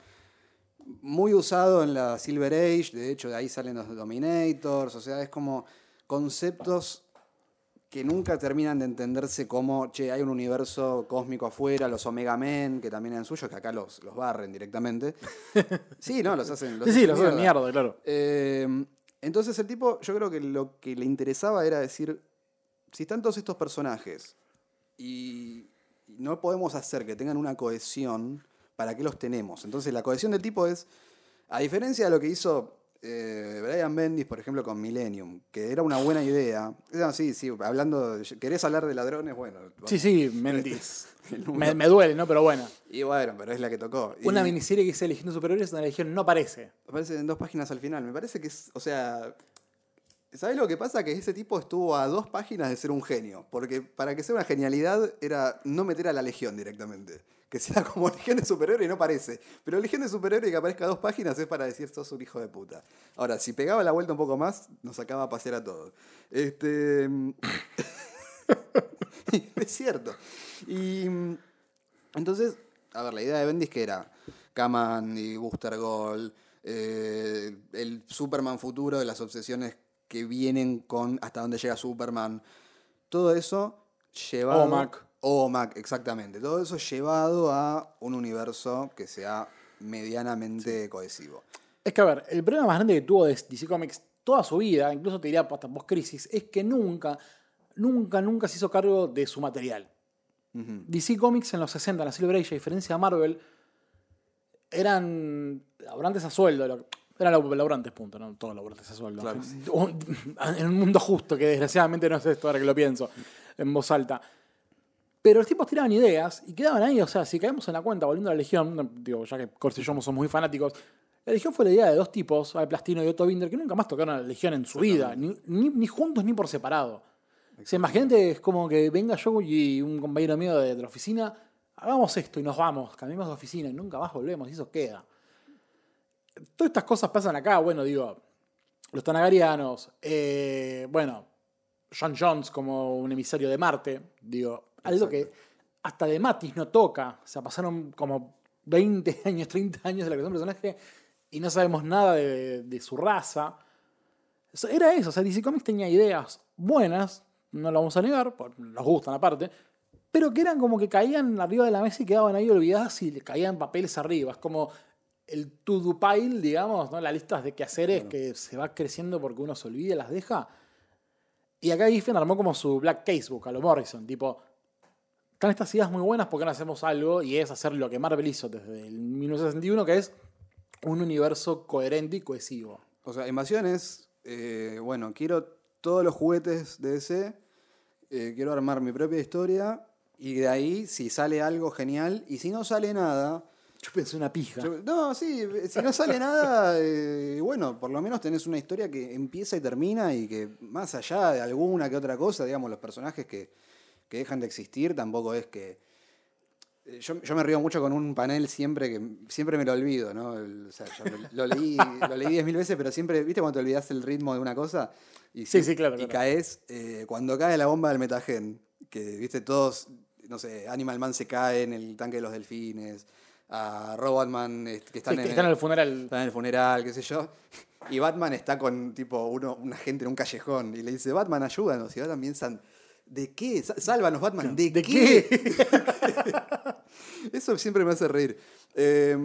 muy usado en la Silver Age, de hecho de ahí salen los Dominators, o sea, es como conceptos que nunca terminan de entenderse como, che, hay un universo cósmico afuera, los Omega Men, que también eran suyos, que acá los, los barren directamente. Sí, no, los hacen... Los
Sí, los hacen mierda, claro.
eh, entonces el tipo, yo creo que lo que le interesaba era decir, si están todos estos personajes y no podemos hacer que tengan una cohesión, ¿para qué los tenemos? Entonces la cohesión del tipo es, a diferencia de lo que hizo eh, Brian Bendis, por ejemplo, con Millennium, que era una buena idea. No, sí, sí, hablando, de- ¿querés hablar de ladrones? Bueno.
Sí, sí.
El número.
me, me duele, ¿no? Pero bueno.
Y bueno, pero es la que tocó. Y-
Una miniserie que dice Legión de Superiores, una Legión no aparece.
Aparece en dos páginas al final. Me parece que es, o sea, ¿sabes lo que pasa? Que ese tipo estuvo a dos páginas de ser un genio. Porque para que sea una genialidad era no meter a la Legión directamente. Que sea como Legión de Superhéroe y no parece. Pero Legión de Superhéroe y que aparezca a dos páginas es para decir sos un hijo de puta. Ahora, si pegaba la vuelta un poco más, nos sacaba a pasear a todos. Este. es cierto. Y. mm, Entonces, a ver, la idea de Bendis que era Kaman y Booster Gold, eh, el Superman futuro de las obsesiones que vienen con hasta dónde llega Superman, todo eso llevado...
OMAC.
OMAC, exactamente. Todo eso llevado a un universo que sea medianamente cohesivo.
Es que, a ver, el problema más grande que tuvo DC Comics toda su vida, incluso te diría hasta post-crisis, es que nunca, nunca, nunca se hizo cargo de su material. DC Comics en los 60, en la Silver Age, a diferencia de Marvel, eran laburantes a sueldo. Eran lab- laburantes, punto, ¿no? Todos laburantes a sueldo.
Claro.
En un mundo justo, que desgraciadamente no es esto ahora que lo pienso en voz alta. Pero los tipos tiraban ideas y quedaban ahí. O sea, si caemos en la cuenta, volviendo a la Legión, digo, ya que Corsi y yo somos muy fanáticos, la Legión fue la idea de dos tipos, Al Plastino y Otto Binder, que nunca más tocaron a la Legión en su vida, ni, ni- ni juntos ni por separado. O sea, imagínate, es como que venga yo y un compañero mío de, de la oficina, hagamos esto y nos vamos, cambiemos de oficina y nunca más volvemos y eso queda. Todas estas cosas pasan acá, bueno, digo, los Tanagarianos, eh, bueno, John Jones como un emisario de Marte, digo, algo que hasta de Matis no toca, o sea, pasaron como 20 años, 30 años de la creación del personaje y no sabemos nada de, de su raza. Era eso, o sea, DC Comics tenía ideas buenas, no lo vamos a negar, nos gustan aparte, pero que eran como que caían arriba de la mesa y quedaban ahí olvidadas y le caían papeles arriba. Es como el to-do pile, digamos, ¿no? la lista de quehaceres que se va creciendo porque uno se olvida y las deja. Y acá Giffen armó como su Black Casebook a lo Morrison, tipo, están estas ideas muy buenas porque no hacemos algo y es hacer lo que Marvel hizo desde el 1961, que es un universo coherente y cohesivo.
O sea, Invasión es, eh, bueno, quiero todos los juguetes de DC, eh, quiero armar mi propia historia y de ahí, si sale algo genial, y si no sale nada,
Yo pensé una pija.
no, sí, si no sale nada, eh, bueno, por lo menos tenés una historia que empieza y termina y que más allá de alguna que otra cosa, digamos, los personajes que, que dejan de existir, tampoco es que... eh, Yo, yo me río mucho con un panel siempre que siempre me lo olvido, ¿no? O sea, yo lo, lo leí lo leí diez mil veces, pero siempre, ¿viste cuando te olvidas el ritmo de una cosa? Y
Sí, sí, claro,
Y
claro.
caes, eh, cuando cae la bomba del metagen, que, viste, todos, no sé, Animal Man se cae en el tanque de los delfines, a Robotman, eh, que están,
Sí, que
en,
están en
el,
funeral.
están en el funeral, qué sé yo. Y Batman está con, tipo, uno, una gente en un callejón y le dice, Batman, ayúdanos. Y Batman piensan, ¿de qué? Sálvanos, Batman, ¿de,
¿De
qué?
qué?
Eso siempre me hace reír. Eh,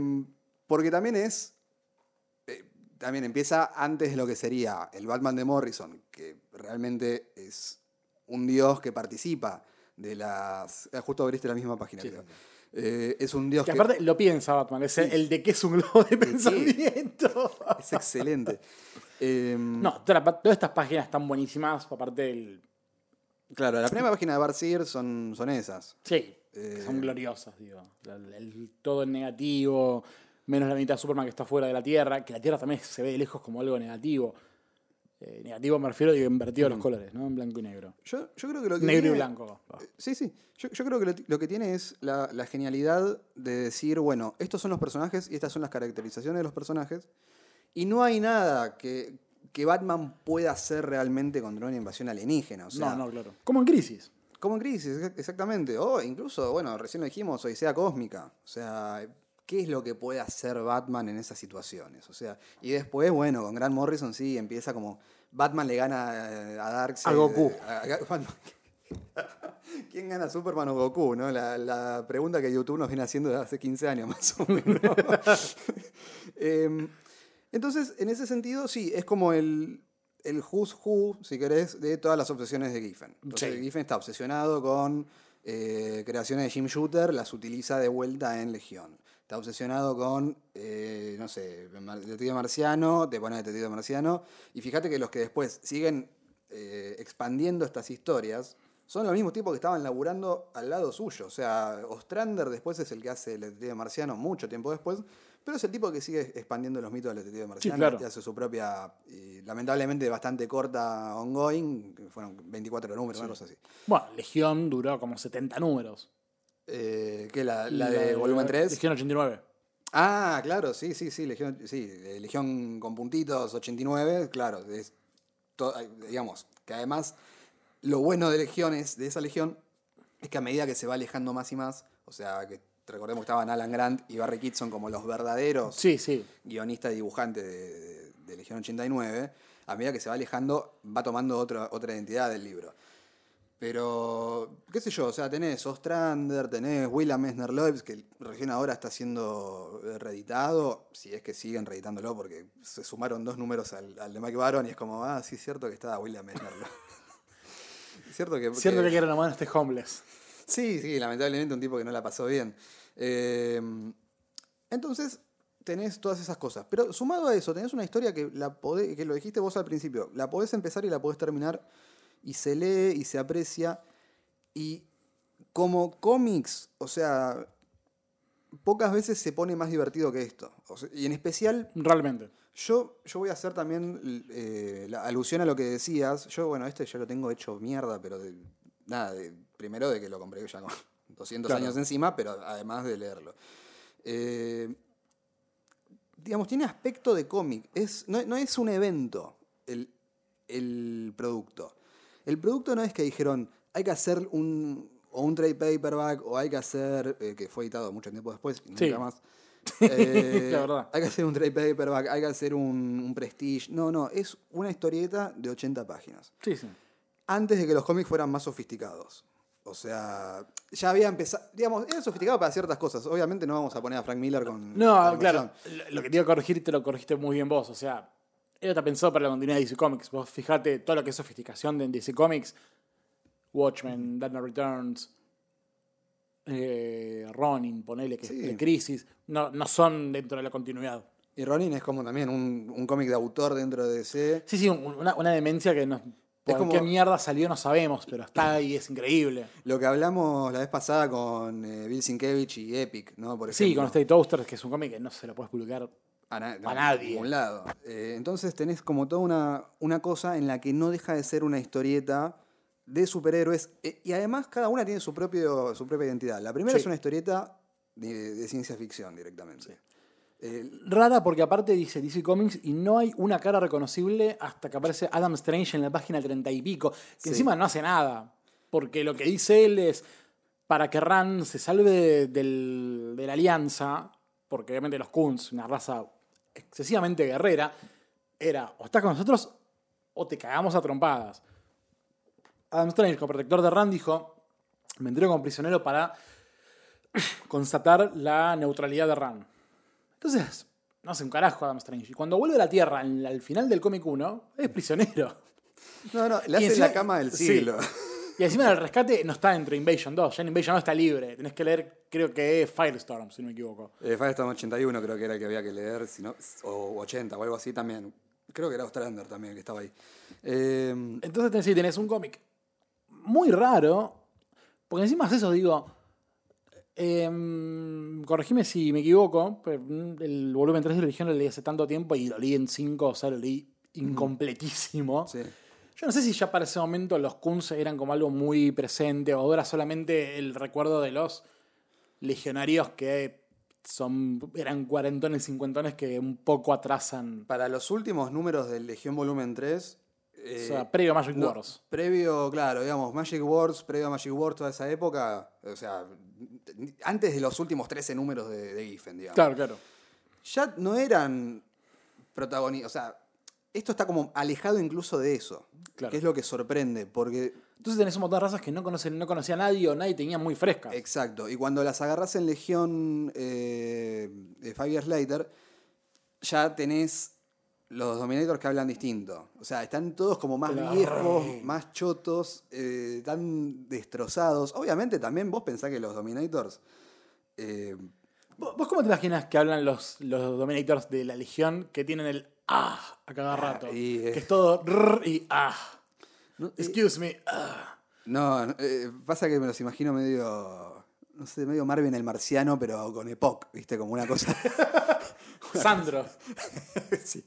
porque también es. eh, también empieza antes de lo que sería el Batman de Morrison, que realmente es un dios que participa de las. eh, Justo abriste la misma página,
Sí,
creo. Eh, es un dios
Que
que.
aparte lo piensa Batman, es el, el de que es un globo de pensamiento.
Es excelente. Eh,
No, toda la- todas estas páginas están buenísimas, aparte del...
Claro, la primera página de Sears son, son esas.
Sí,
Eh,
son gloriosas, digo. El- el- todo en negativo, menos la mitad de Superman que está fuera de la Tierra, que la Tierra también se ve de lejos como algo negativo. Eh, negativo me refiero a invertido los colores, ¿no? En blanco y negro.
Yo, yo creo que lo que.
Negro y blanco.
Sí, sí. Yo, yo creo que lo, lo que tiene es la, la genialidad de decir, bueno, estos son los personajes y estas son las caracterizaciones de los personajes. Y no hay nada que, que Batman pueda hacer realmente contra una invasión alienígena. O sea,
no, no, claro. Como en Crisis.
Como en Crisis, exa- exactamente. O incluso, bueno, recién lo dijimos, Odisea Cósmica. O sea, ¿qué es lo que puede hacer Batman en esas situaciones? O sea, y después, bueno, con Grant Morrison sí, empieza como. Batman le gana eh, a Darkseid.
A Goku.
eh, a- a- Batman- ¿Quién gana Superman o Goku? ¿no? La, la pregunta que YouTube nos viene haciendo desde hace 15 años más o menos. Em, entonces, en ese sentido, sí, es como el, el who's who, si querés, de todas las obsesiones de Giffen. Entonces,
Sí.
Giffen está obsesionado con eh, creaciones de Jim Shooter, las utiliza de vuelta en Legión. Está obsesionado con, eh, no sé, Detective Marciano, te pone Detective Marciano. Y fíjate que los que después siguen eh, expandiendo estas historias son los mismos tipos que estaban laburando al lado suyo. O sea, Ostrander después es el que hace el Detective Marciano mucho tiempo después, pero es el tipo que sigue expandiendo los mitos del Detective Marciano
claro.
y hace su propia, y lamentablemente bastante corta ongoing, que fueron 24 números, una cosa así.
Bueno, Legión duró como 70 números.
Eh, ¿Qué? La, la de volumen 3.
Legión 89.
Ah, claro, sí, sí, sí, Legión, sí, Legión con puntitos 89, claro, es to- digamos, que además lo bueno de Legión es, de esa Legión, es que a medida que se va alejando más y más, o sea, que recordemos que estaban Alan Grant y Barry Kitson como los verdaderos
Sí, sí.
guionista y dibujante de, de- de Legión 89, a medida que se va alejando, va tomando otra, otra identidad del libro. Pero, qué sé yo, o sea, tenés Ostrander, tenés William Messner Loebs, que recién ahora está siendo reeditado, si es que siguen reeditándolo, porque se sumaron dos números al, al de Mike Baron y es como, ah, sí, es cierto que estaba William Messner Loebs. cierto que...
Cierto
que-
que quieren nomás este homeless.
Sí, sí, lamentablemente un tipo que no la pasó bien. Eh, entonces, tenés todas esas cosas. Pero sumado a eso, tenés una historia que, la podés- que lo dijiste vos al principio, la podés empezar y la podés terminar, y se lee y se aprecia, y como cómics, o sea, pocas veces se pone más divertido que esto. O sea, y en especial,
Realmente.
yo, yo voy a hacer también eh, la alusión a lo que decías. Yo, bueno, este ya lo tengo hecho mierda, pero de, nada, de- primero de que lo compré ya con 200
Claro.
años encima, pero además de leerlo. Eh, digamos, tiene aspecto de cómic. Es, no, no es un evento el, el producto. El producto no es que dijeron, hay que hacer un, o un trade paperback, o hay que hacer, eh, que fue editado mucho tiempo después, y
Sí.
nunca más. Eh,
La verdad.
Hay que hacer un trade paperback, hay que hacer un, un prestige. No, no, es una historieta de 80 páginas.
Sí, sí.
Antes de que los cómics fueran más sofisticados. O sea, ya había empezado, digamos, era sofisticado para ciertas cosas. Obviamente no vamos a poner a Frank Miller con...
No,
con
claro. Lo que te iba a corregir, te lo corregiste muy bien vos. O sea, él está pensado para la continuidad de DC Comics. Vos fijate todo lo que es sofisticación de DC Comics. Watchmen, Knight Returns, eh, Ronin, ponele que
Sí.
de Crisis. No, no son dentro de la continuidad.
Y Ronin es como también un, un cómic de autor dentro de DC.
Sí, sí, un- una, una demencia que no, por
como-
qué mierda salió no sabemos, pero está ahí, es increíble.
Lo que hablamos la vez pasada con eh, Bill Sienkiewicz y Epic, ¿no? Por ejemplo.
Sí, con Stay Toasters, que es un cómic que no se lo puedes publicar.
A, na- no,
a nadie.
A ningún lado. Eh, entonces tenés como toda una, una cosa en la que no deja de ser una historieta de superhéroes. eh, y además cada una tiene su, propio, su propia identidad. La primera
Sí.
es una historieta de, de ciencia ficción directamente. Eh,
Rara porque aparte dice DC Comics y no hay una cara reconocible hasta que aparece Adam Strange en la página treinta y pico, que
Sí.
encima no hace nada. Porque lo que dice él es para que Rand se salve de, del- de la alianza, porque obviamente los Kunz, una raza excesivamente guerrera, era o estás con nosotros o te cagamos a trompadas. Adam Strange, como protector de Rand, dijo: Me entrego como prisionero para constatar la neutralidad de Rand. Entonces, no hace un carajo Adam Strange. Y cuando vuelve a la Tierra al, al final del cómic 1, es prisionero.
no, no, le hace
encima-
la cama del
sí.
siglo.
Y encima el rescate no está entre Invasion 2. Ya en Invasion 2 está libre. Tenés que leer, creo que es Firestorm, si no me equivoco.
Eh, Firestorm 81 creo que era el que había que leer, si no- o 80 o algo así también. Creo que era Ostrander también el que estaba ahí. Eh,
Entonces tenés, sí, tenés un cómic muy raro. Porque encima es eso, digo. em, corregime si me equivoco. pero, El volumen 3 de la Legión lo leí hace tanto tiempo y lo leí en 5, o sea, lo leí incompletísimo.
sí.
Yo no sé si ya para ese momento los Kunz eran como algo muy presente o ahora solamente el recuerdo de los legionarios que son eran cuarentones, cincuentones que un poco atrasan.
Para los últimos números del Legión Volumen 3.
o
eh,
sea, previo a Magic
no,
Wars.
Previo, claro, digamos, Magic Wars, previo a Magic Wars, toda esa época. O sea, antes de los últimos 13 números de, de Giffen, digamos.
Claro, claro.
Ya no eran protagonistas. O sea, esto está como alejado incluso de eso.
Claro.
Que es lo que sorprende, porque
Entonces tenés un montón de razas que no conocen, no conocía a nadie o nadie tenía muy frescas.
Exacto. Y cuando las agarras en Legión eh, de Five Years Later, ya tenés los Dominators que hablan distinto. O sea, están todos como más
Claro.
viejos, más chotos, eh, tan destrozados. Obviamente también vos pensás que los Dominators... eh,
¿Vos vos cómo te imaginas que hablan los, los Dominators de la Legión que tienen el ah a cada rato?
y, eh.
Que es todo rrr y ah.
no, eh,
Excuse me. ah.
no, eh, pasa que me los imagino medio... No sé, medio Marvin el marciano, pero con Epoch, ¿viste? Como una cosa...
Sandro.
Sí.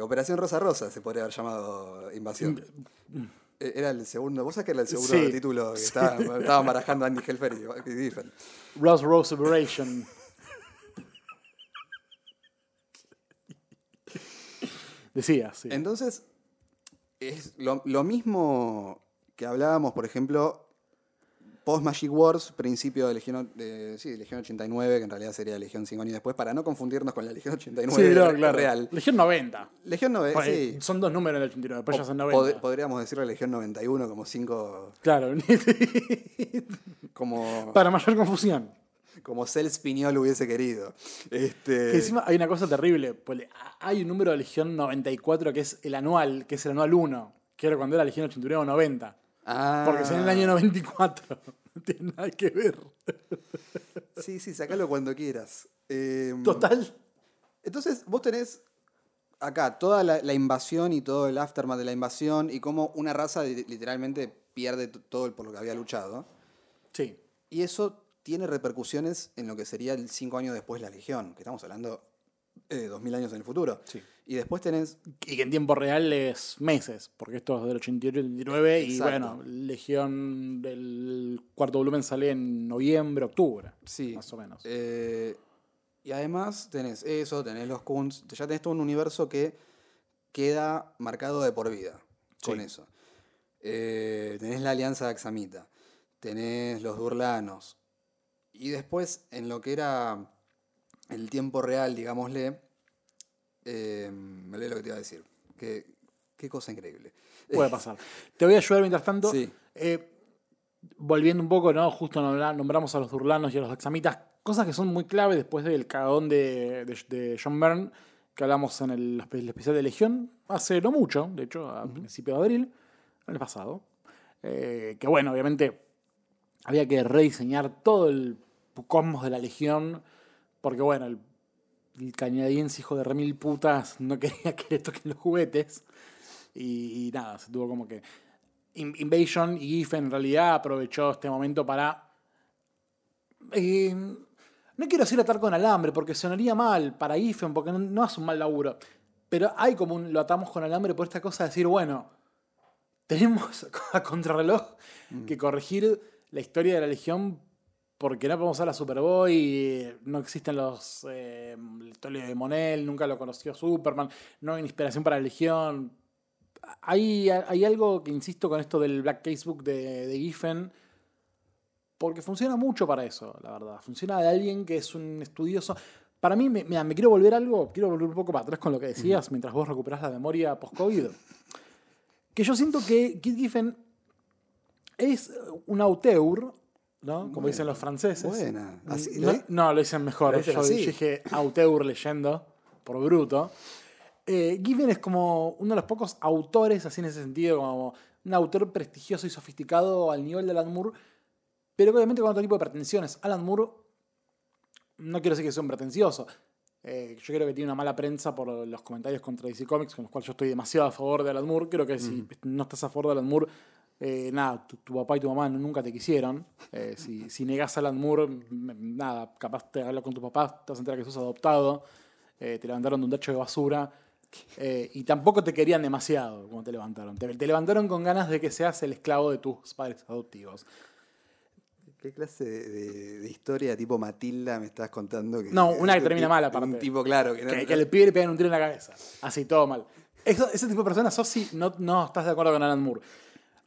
Operación Rosa Rosa se podría haber llamado Invasión. Eh, Era el segundo, vos sabés que era el segundo
Sí,
título que
sí.
estaban, estaban barajando Andy Helfer y, y.
Rose Rose Operation. Decía, sí.
Entonces, es lo, lo mismo que hablábamos, por ejemplo, post Magic Wars, principio de Legión, de, sí, Legión 89, que en realidad sería Legión 5 años después, para no confundirnos con la Legión 89
sí, claro.
real.
Legión 90.
Legión 90,
Porque
sí.
Son dos números en el 89, después ya son
Pod-
90.
podríamos decirle Legión 91 como cinco,
Claro.
como...
Para mayor confusión.
Como Cel Spiñol hubiese querido. Este,
Que encima hay una cosa terrible. Hay un número de Legión 94 que es el anual, que es el anual 1. Que era cuando era Legión 89 o 90.
ah,
Porque es en el año 94. No tiene nada que ver.
Sí, sí, sacalo cuando quieras. Eh,
Total.
Entonces, vos tenés acá toda la, la invasión y todo el aftermath de la invasión y cómo una raza li- literalmente pierde todo el por lo que había luchado.
Sí.
Y eso tiene repercusiones en lo que sería el cinco años después la Legión, que estamos hablando de dos mil años en el futuro.
Sí.
Y después tenés
Y que en tiempo real es meses, porque esto es del 88 y 89 y bueno, Legión del cuarto volumen sale en noviembre, octubre.
Sí.
Más o menos.
Eh, y además tenés eso, tenés los Kunz, ya tenés todo un universo que queda marcado de por vida con eso. Eh, tenés la alianza de Axamita, tenés los Durlanos. Y después, en lo que era el tiempo real, digámosle, eh, me olvidé lo que te iba a decir. Qué, qué cosa increíble.
Puede pasar. Te voy a ayudar mientras tanto.
Sí.
Eh, volviendo un poco, ¿no? Justo nombra- nombramos a los Durlanos y a los Axamitas, cosas que son muy clave después del cagón de, de- de John Byrne, que hablamos en el, el especial de Legión, hace no mucho, de hecho, a principios de abril, el pasado. Eh, que bueno, obviamente había que rediseñar todo el cosmos de la Legión, porque bueno, el, el canadiense hijo de remil putas no quería que le toquen los juguetes. Y, y nada, se tuvo como que. In- Invasion y Giffen en realidad aprovechó este momento para. eh, no quiero decir atar con alambre, porque sonaría mal para Giffen, porque no, no hace un mal laburo. Pero hay como un. Lo atamos con alambre por esta cosa de decir, bueno, tenemos a contrarreloj que corregir la historia de la Legión porque no podemos usar la Superboy, no existen los eh, la historia de Monel, nunca lo conoció Superman, no hay inspiración para la Legión. Hay, hay algo que insisto con esto del Black Casebook de, de Giffen, porque funciona mucho para eso, la verdad. Funciona de alguien que es un estudioso. Para mí, me, mira, me quiero volver algo, quiero volver un poco para atrás con lo que decías mientras vos recuperás la memoria post-COVID. Que yo siento que Kit Giffen es un auteur, ¿no? Como dicen los franceses.
Buena. Así-
no,
¿le-
no, lo dicen mejor.
¿Lo dicen
Yo,
así?
dije auteur leyendo, por bruto. Eh, Giffen es como uno de los pocos autores, así en ese sentido, como un autor prestigioso y sofisticado al nivel de Alan Moore, pero obviamente con otro tipo de pretensiones. Alan Moore, no quiero decir que sea un pretencioso. eh, yo creo que tiene una mala prensa por los comentarios contra DC Comics, con los cuales yo estoy demasiado a favor de Alan Moore. Creo que si no estás a favor de Alan Moore, eh, nada, tu, tu papá y tu mamá nunca te quisieron. Eh, si, si negás a Alan Moore, nada, capaz te hablas con tu papá, te vas a enterar que sos adoptado, eh, te levantaron de un tacho de basura. eh, y tampoco te querían demasiado como te levantaron. Te, te levantaron con ganas de que seas el esclavo de tus padres adoptivos.
¿Qué clase de, de- de historia tipo Matilda me estás contando? Que,
No, una que termina mal, aparte.
Un tipo, claro, que, no-
Que, que le pide y le pegan un tiro en la cabeza. Así, todo mal. Eso- ese tipo de personas sos si no, no estás de acuerdo con Alan Moore.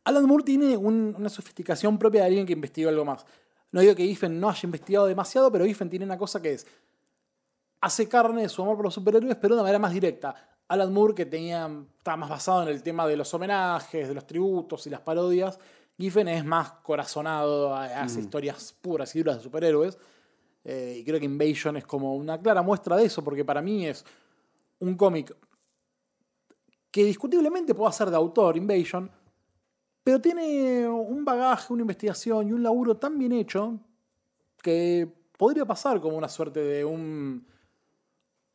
Alan Moore tiene un- una sofisticación propia de alguien que investigó algo más. No digo que Giffen no haya investigado demasiado, pero Giffen tiene una cosa que es. Hace carne de su amor por los superhéroes, pero de una manera más directa. Alan Moore, que tenía, estaba más basado en el tema de los homenajes, de los tributos y las parodias. Giffen es más corazonado, hace historias puras y duras de superhéroes. Eh, y creo que Invasion es como una clara muestra de eso, porque para mí es un cómic que discutiblemente puede ser de autor, Invasion, pero tiene un bagaje, una investigación y un laburo tan bien hecho que podría pasar como una suerte de un,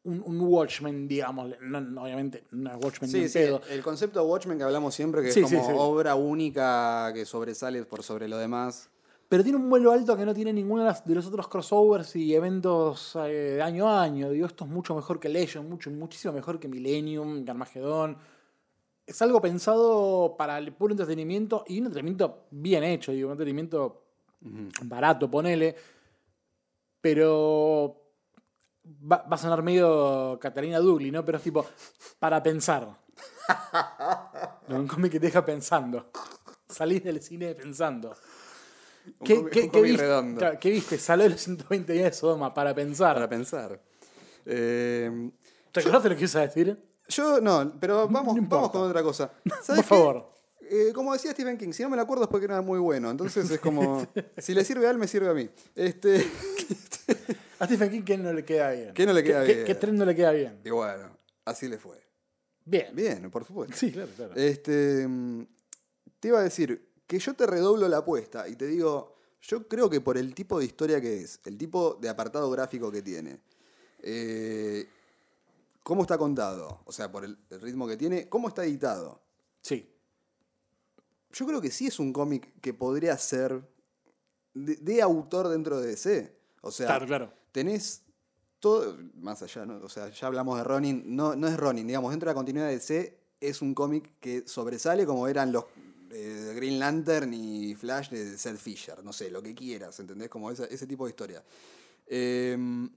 un, un Watchmen, digamos. No, obviamente no es Watchmen
Sí, sí,
pedo.
el concepto de Watchmen que hablamos siempre, que
Sí,
es como
sí.
obra única que sobresale por sobre lo demás.
Pero tiene un vuelo alto que no tiene ninguno de los otros crossovers y eventos eh, de año a año. Digo, esto es mucho mejor que Legion, mucho, muchísimo mejor que Millennium, que Armagedón. Es algo pensado para el puro entretenimiento y un entretenimiento bien hecho, digo, un entretenimiento barato, ponele. Pero va, va a sonar medio Catalina Douglas, ¿no? Pero es tipo, para pensar. No, un cómic que te deja pensando. Salís del cine pensando.
Un
¿Qué,
cómic-
qué-
un
qué
cómic
viste?
redondo.
Claro, ¿qué viste? Salió de los 120 días de Sodoma para pensar.
Para pensar. Eh,
¿Te acordás de lo que ibas a decir?
Yo no, pero vamos,
no
vamos con otra cosa.
Por
¿Sabes qué?
favor.
Eh, como decía Stephen King, si no me lo acuerdo es porque era muy bueno. Entonces es como, si le sirve a él, me sirve a mí. Este,
A Stephen King, ¿qué no le queda bien?
¿Qué no le queda
¿Qué-
bien?
¿Qué, tren no le queda bien?
y bueno, así le fue.
Bien.
Bien, por supuesto.
Sí, claro, claro.
Este, te iba a decir que yo te redoblo la apuesta y te digo, yo creo que por el tipo de historia que es, el tipo de apartado gráfico que tiene, eh, cómo está contado, o sea, por el, ritmo que tiene, cómo está editado.
Sí.
yo creo que sí es un cómic que podría ser de, de autor dentro de DC. O sea,
Claro, claro.
tenés todo, más allá, ¿no? o sea, ya hablamos de Ronin, no, no es Ronin, digamos, dentro de la continuidad de DC es un cómic que sobresale como eran los eh, Green Lantern y Flash de Seth Fisher, no sé, lo que quieras, ¿entendés? Como esa- ese tipo de historia. Em,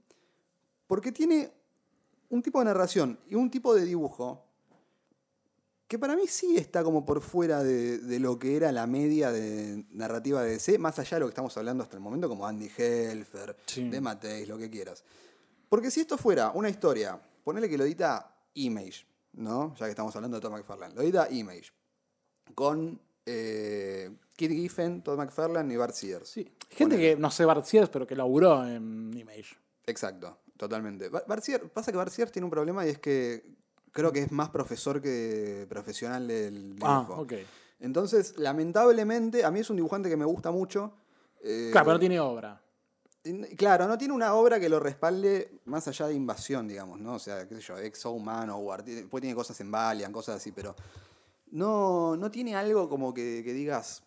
porque tiene un tipo de narración y un tipo de dibujo que para mí sí está como por fuera de, de lo que era la media de narrativa de DC, más allá de lo que estamos hablando hasta el momento, como Andy Helfer,
Sí.
de Mateis, lo que quieras. Porque si esto fuera una historia, ponele que lo edita Image, ¿no? Ya que estamos hablando de Todd McFarlane, lo edita Image, con eh, Kit Giffen, Todd McFarlane y Bart Sears.
Sí. Gente
Ponele.
que, no sé, Bart Sears, pero que laburó en Image.
Exacto, totalmente. Bar- Bart Sears- pasa que Bart Sears tiene un problema y es que creo que es más profesor que profesional del
Ah,
dibujo.
ok.
Entonces, lamentablemente, a mí es un dibujante que me gusta mucho. eh,
Claro, pero no tiene obra.
Claro, no tiene una obra que lo respalde más allá de invasión, digamos, ¿no? O sea, qué sé yo, Exo tiene- después tiene cosas en Valiant, cosas así, pero no, no tiene algo como que, que digas,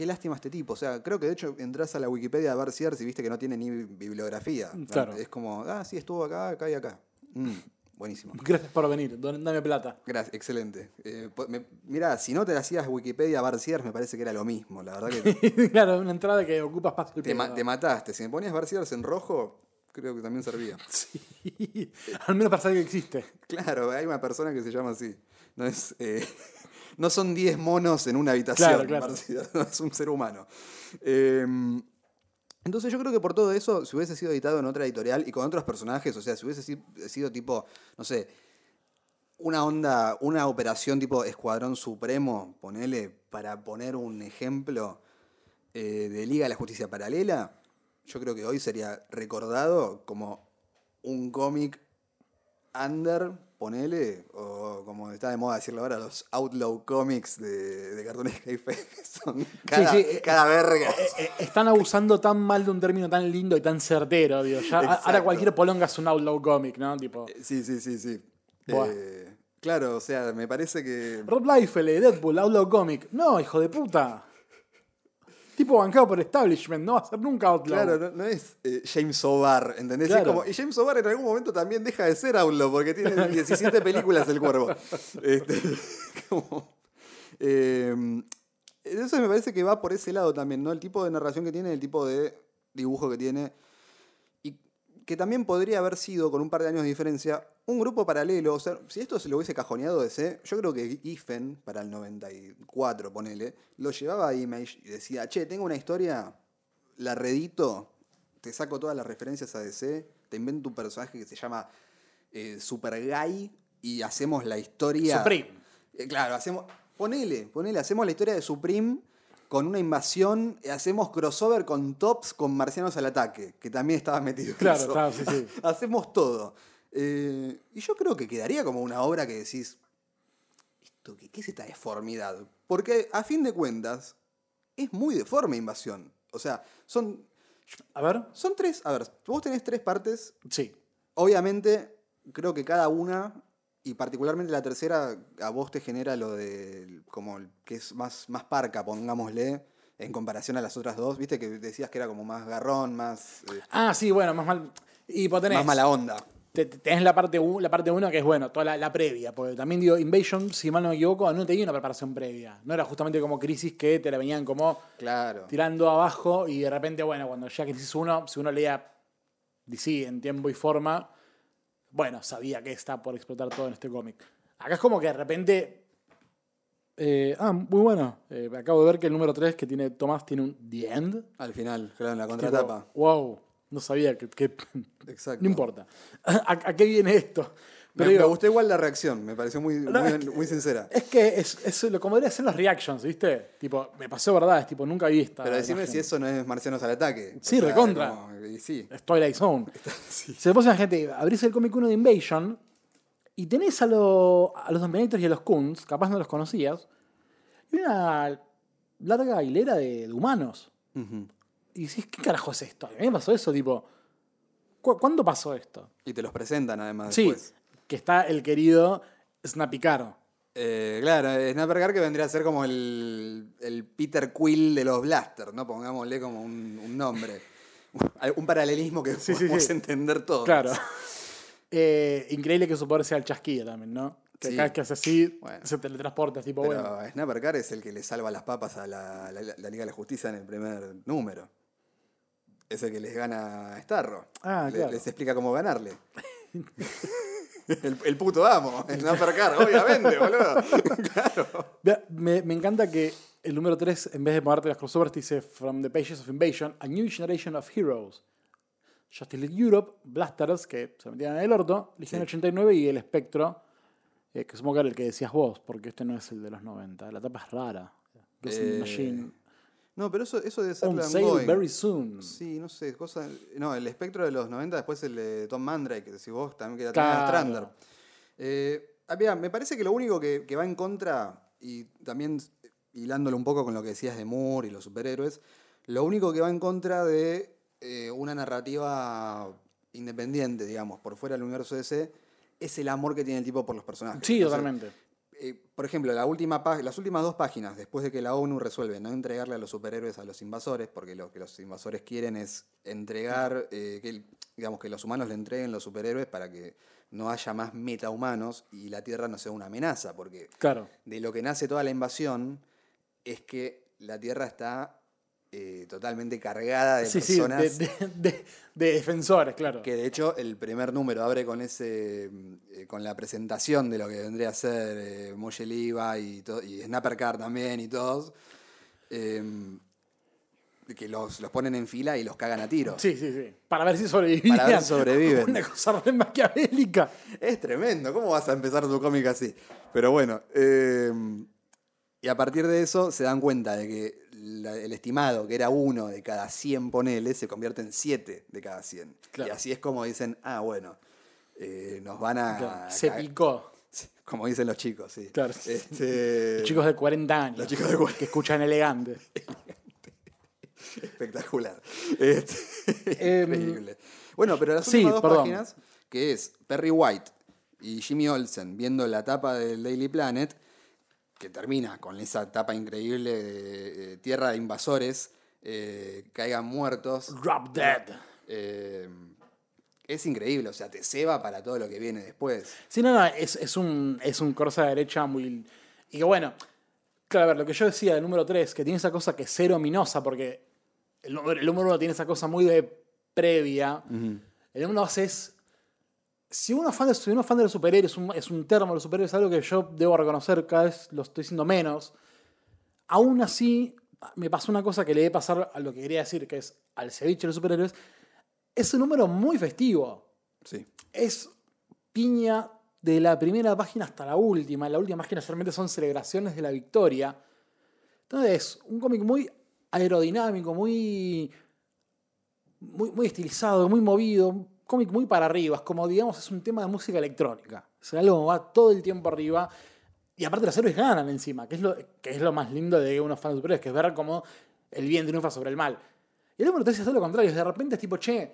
qué lástima este tipo. O sea, creo que de hecho entras a la Wikipedia Bart Sears y viste que no tiene ni bibliografía.
Claro.
Es como, ah, sí, estuvo acá, acá y acá. Mm, buenísimo.
Gracias por venir. Dame plata.
Gracias, excelente. Eh, me- mira, si no te hacías Wikipedia Bart Sears, me parece que era lo mismo. La verdad que
claro, una entrada que ocupa espacio.
te, ma- te mataste. Si me ponías Bart Sears en rojo, creo que también servía.
Sí. Al menos para saber que existe.
Claro, hay una persona que se llama así. No es. eh, no son 10 monos en una habitación.
Claro, claro.
Es un ser humano. Eh, entonces yo creo que por todo eso, si hubiese sido editado en otra editorial y con otros personajes, o sea, si hubiese si- sido tipo, no sé, una onda, una operación tipo Escuadrón Supremo, ponele, para poner un ejemplo eh, de Liga de la Justicia Paralela, yo creo que hoy sería recordado como un cómic under, ponele, o como está de moda decirlo ahora, los Outlaw Comics de, de Cartoon Escape, que son cada,
sí, eh,
cada verga.
Eh, están abusando tan mal de un término tan lindo y tan certero, digo. Ya, ahora cualquier polonga es un outlaw comic, ¿no? Tipo.
Sí, sí, sí, sí. Eh, claro, o sea, me parece que...
Rob Liefeld, de Deadpool, outlaw comic. No, hijo de puta. Tipo bancado por establishment, no va a ser nunca outlaw.
Claro, no, no es eh, James O'Barr, ¿entendés? Es como- y James O'Barr en algún momento también deja de ser Outlaw porque tiene 17 películas el cuervo. Este, como, eh, eso me parece que va por ese lado también, ¿no? El tipo de narración que tiene, el tipo de dibujo que tiene. Que también podría haber sido, con un par de años de diferencia, un grupo paralelo. O sea, si esto se lo hubiese cajoneado de C, yo creo que Ifen, para el 94, ponele, lo llevaba a Image y decía, che, tengo una historia, la redito, te saco todas las referencias a DC, te invento un personaje que se llama eh, Super Guy y hacemos la historia.
Supreme.
Eh, claro, hacemos. Ponele, ponele, hacemos la historia de Supreme con una invasión, hacemos crossover con Tops con Marcianos al ataque, que también estaba metido en
Claro,
eso.
estaba, sí, sí.
hacemos todo. Eh, y yo creo que quedaría como una obra que decís. ¿Esto qué, qué es esta deformidad? Porque a fin de cuentas, es muy deforme invasión. O sea, son.
A ver.
Son tres. A ver, vos tenés tres partes
Sí.
Obviamente, creo que cada una, y particularmente la tercera, a vos te genera lo de como que es más, más parca, pongámosle, en comparación a las otras dos. Viste que decías que era como más garrón, más, eh,
Ah, sí, bueno, más mal. Y pues tenés,
más mala onda.
te- te- tenés la parte 1, la parte uno que es bueno, toda la, la previa. Porque también digo, Invasion, si mal no me equivoco, no tenía una preparación previa. No era justamente como Crisis que te la venían como
Claro.
tirando abajo y de repente, bueno, cuando ya Crisis 1, si uno leía DC en tiempo y forma, bueno, sabía que está por explotar todo en este cómic. Acá es como que de repente. eh, ah, muy bueno. Eh, acabo de ver que el número 3 que tiene Tomás tiene un The End.
Al final, claro, en la
Tipo,
contratapa.
wow, no sabía que. que-
Exacto.
no importa. ¿A, a qué viene esto?
Me,
Pero digo,
me gustó igual la reacción, me pareció muy,
No,
muy,
es que-
muy sincera.
Es que es, es lo como deberían ser los reactions, ¿viste? Tipo, me pasó verdad, es tipo, nunca vi esta.
Pero decime si eso no es Marcianos al ataque. O
Sí,
sea,
recontra.
como- y sí.
Es Twilight Zone.
sí.
Se a la gente, abrís el cómic 1 de Invasion y tenés a, lo- a los Dominators y a los Coons, capaz no los conocías, y una larga hilera de, de humanos. Y decís, ¿qué carajo es esto? A mí me pasó eso, tipo, ¿cu- ¿cuándo pasó esto?
Y te los presentan además
Sí,
después.
Que está el querido Snappy Caro.
Eh, claro, Snappercar que vendría a ser como el, el Peter Quill de los Blasters, ¿no? Pongámosle como un, un nombre. Un paralelismo que
Sí,
podemos
sí.
entender todos.
Claro. Eh, increíble que su poder sea el chasquido también, ¿no? Que
Sí.
cada vez que hace así,
Bueno.
se teletransporta, es tipo,
Pero
bueno.
Snappercar es el que le salva las papas a la, la- la Liga de la Justicia en el primer número. Es el que les gana a Starro.
Ah,
Le-
claro.
Les explica cómo ganarle. el, el puto amo, Snappercar, obviamente, boludo. claro.
Me, me encanta que el número 3, en vez de ponerte las crossovers, te dice From the Pages of Invasion, A New Generation of Heroes. Justice League Europe, Blasters, que se metían en el orto, Legion
Sí.
89 y el Espectro, eh, que supongo que era el que decías vos, porque este no es el de los 90. La tapa es rara.
Eh,
Machine.
No, pero eso, eso debe ser
On
la
sale
ongoing.
very soon.
Sí, no sé, cosa. No, el espectro de los 90, después el de Tom Mandrake, que decís vos también que la
Claro.
Strander. Eh, mira, me parece que lo único que, que va en contra, y también hilándolo un poco con lo que decías de Moore y los superhéroes, lo único que va en contra de eh, una narrativa independiente, digamos, por fuera del universo DC, es el amor que tiene el tipo por los personajes.
Sí, totalmente.
Eh, por ejemplo, la última pá- las últimas dos páginas, después de que la ONU resuelve no entregarle a los superhéroes a los invasores, porque lo que los invasores quieren es entregar, eh, que, digamos, que los humanos le entreguen los superhéroes para que no haya más metahumanos y la Tierra no sea una amenaza, porque
Claro.
de lo que nace toda la invasión es que la Tierra está eh, totalmente cargada de
Sí,
personas.
de, de- de- de defensores, claro.
Que de hecho el primer número abre con ese eh, con la presentación de lo que vendría a ser eh, Levi y, y Snappercar también y todos. eh, que los, los ponen en fila y los cagan a tiro.
Sí, sí, sí. Para ver si sobrevivían.
Para ver si sobreviven.
Una cosa re maquiavélica.
Es tremendo, ¿cómo vas a empezar tu cómic así? Pero bueno, eh, y a partir de eso se dan cuenta de que la- el estimado, que era uno de cada 100 poneles, se convierte en 7 de cada 100.
Claro.
Y así es como dicen, ah, bueno, eh, nos van a...
Claro, Se picó.
Como dicen los chicos, sí.
Claro.
Este,
Los chicos de 40 años.
los chicos de 40.
Que escuchan elegante.
Espectacular. Este,
Em,
increíble. Bueno, pero las
sí,
últimas dos
perdón.
páginas, que es Perry White y Jimmy Olsen viendo la tapa del Daily Planet, que termina con esa tapa increíble de Tierra de Invasores, eh, caigan muertos.
Drop Dead.
Eh, es increíble, o sea, te ceba para todo lo que viene después.
Sí, no, no, es, es un, es un corsa derecha muy. Y que bueno, claro, a ver, lo que yo decía del número 3, que tiene esa cosa que es cero ominosa, porque el número, el número 1 tiene esa cosa muy de previa. El número 2 es. Si uno es fan de, si uno fan de los superhéroes, un- es un termo de los superhéroes, es algo que yo debo reconocer, cada vez lo estoy diciendo menos. Aún así, me pasó una cosa que le debe pasar a lo que quería decir, que es al ceviche de los superhéroes. Es un número muy festivo
Sí.
es piña de la primera página hasta la última. La última página solamente son celebraciones de la victoria. Entonces, es un cómic muy aerodinámico, muy, muy, muy estilizado, muy movido. Cómic muy para arriba. Es como, digamos, es un tema de música electrónica. Es algo que va todo el tiempo arriba. Y aparte los héroes ganan encima, que es lo, que es lo más lindo de que uno fan de superhéroes, que es ver cómo el bien triunfa sobre el mal. Y el número 3 es todo lo contrario. De repente es tipo, che,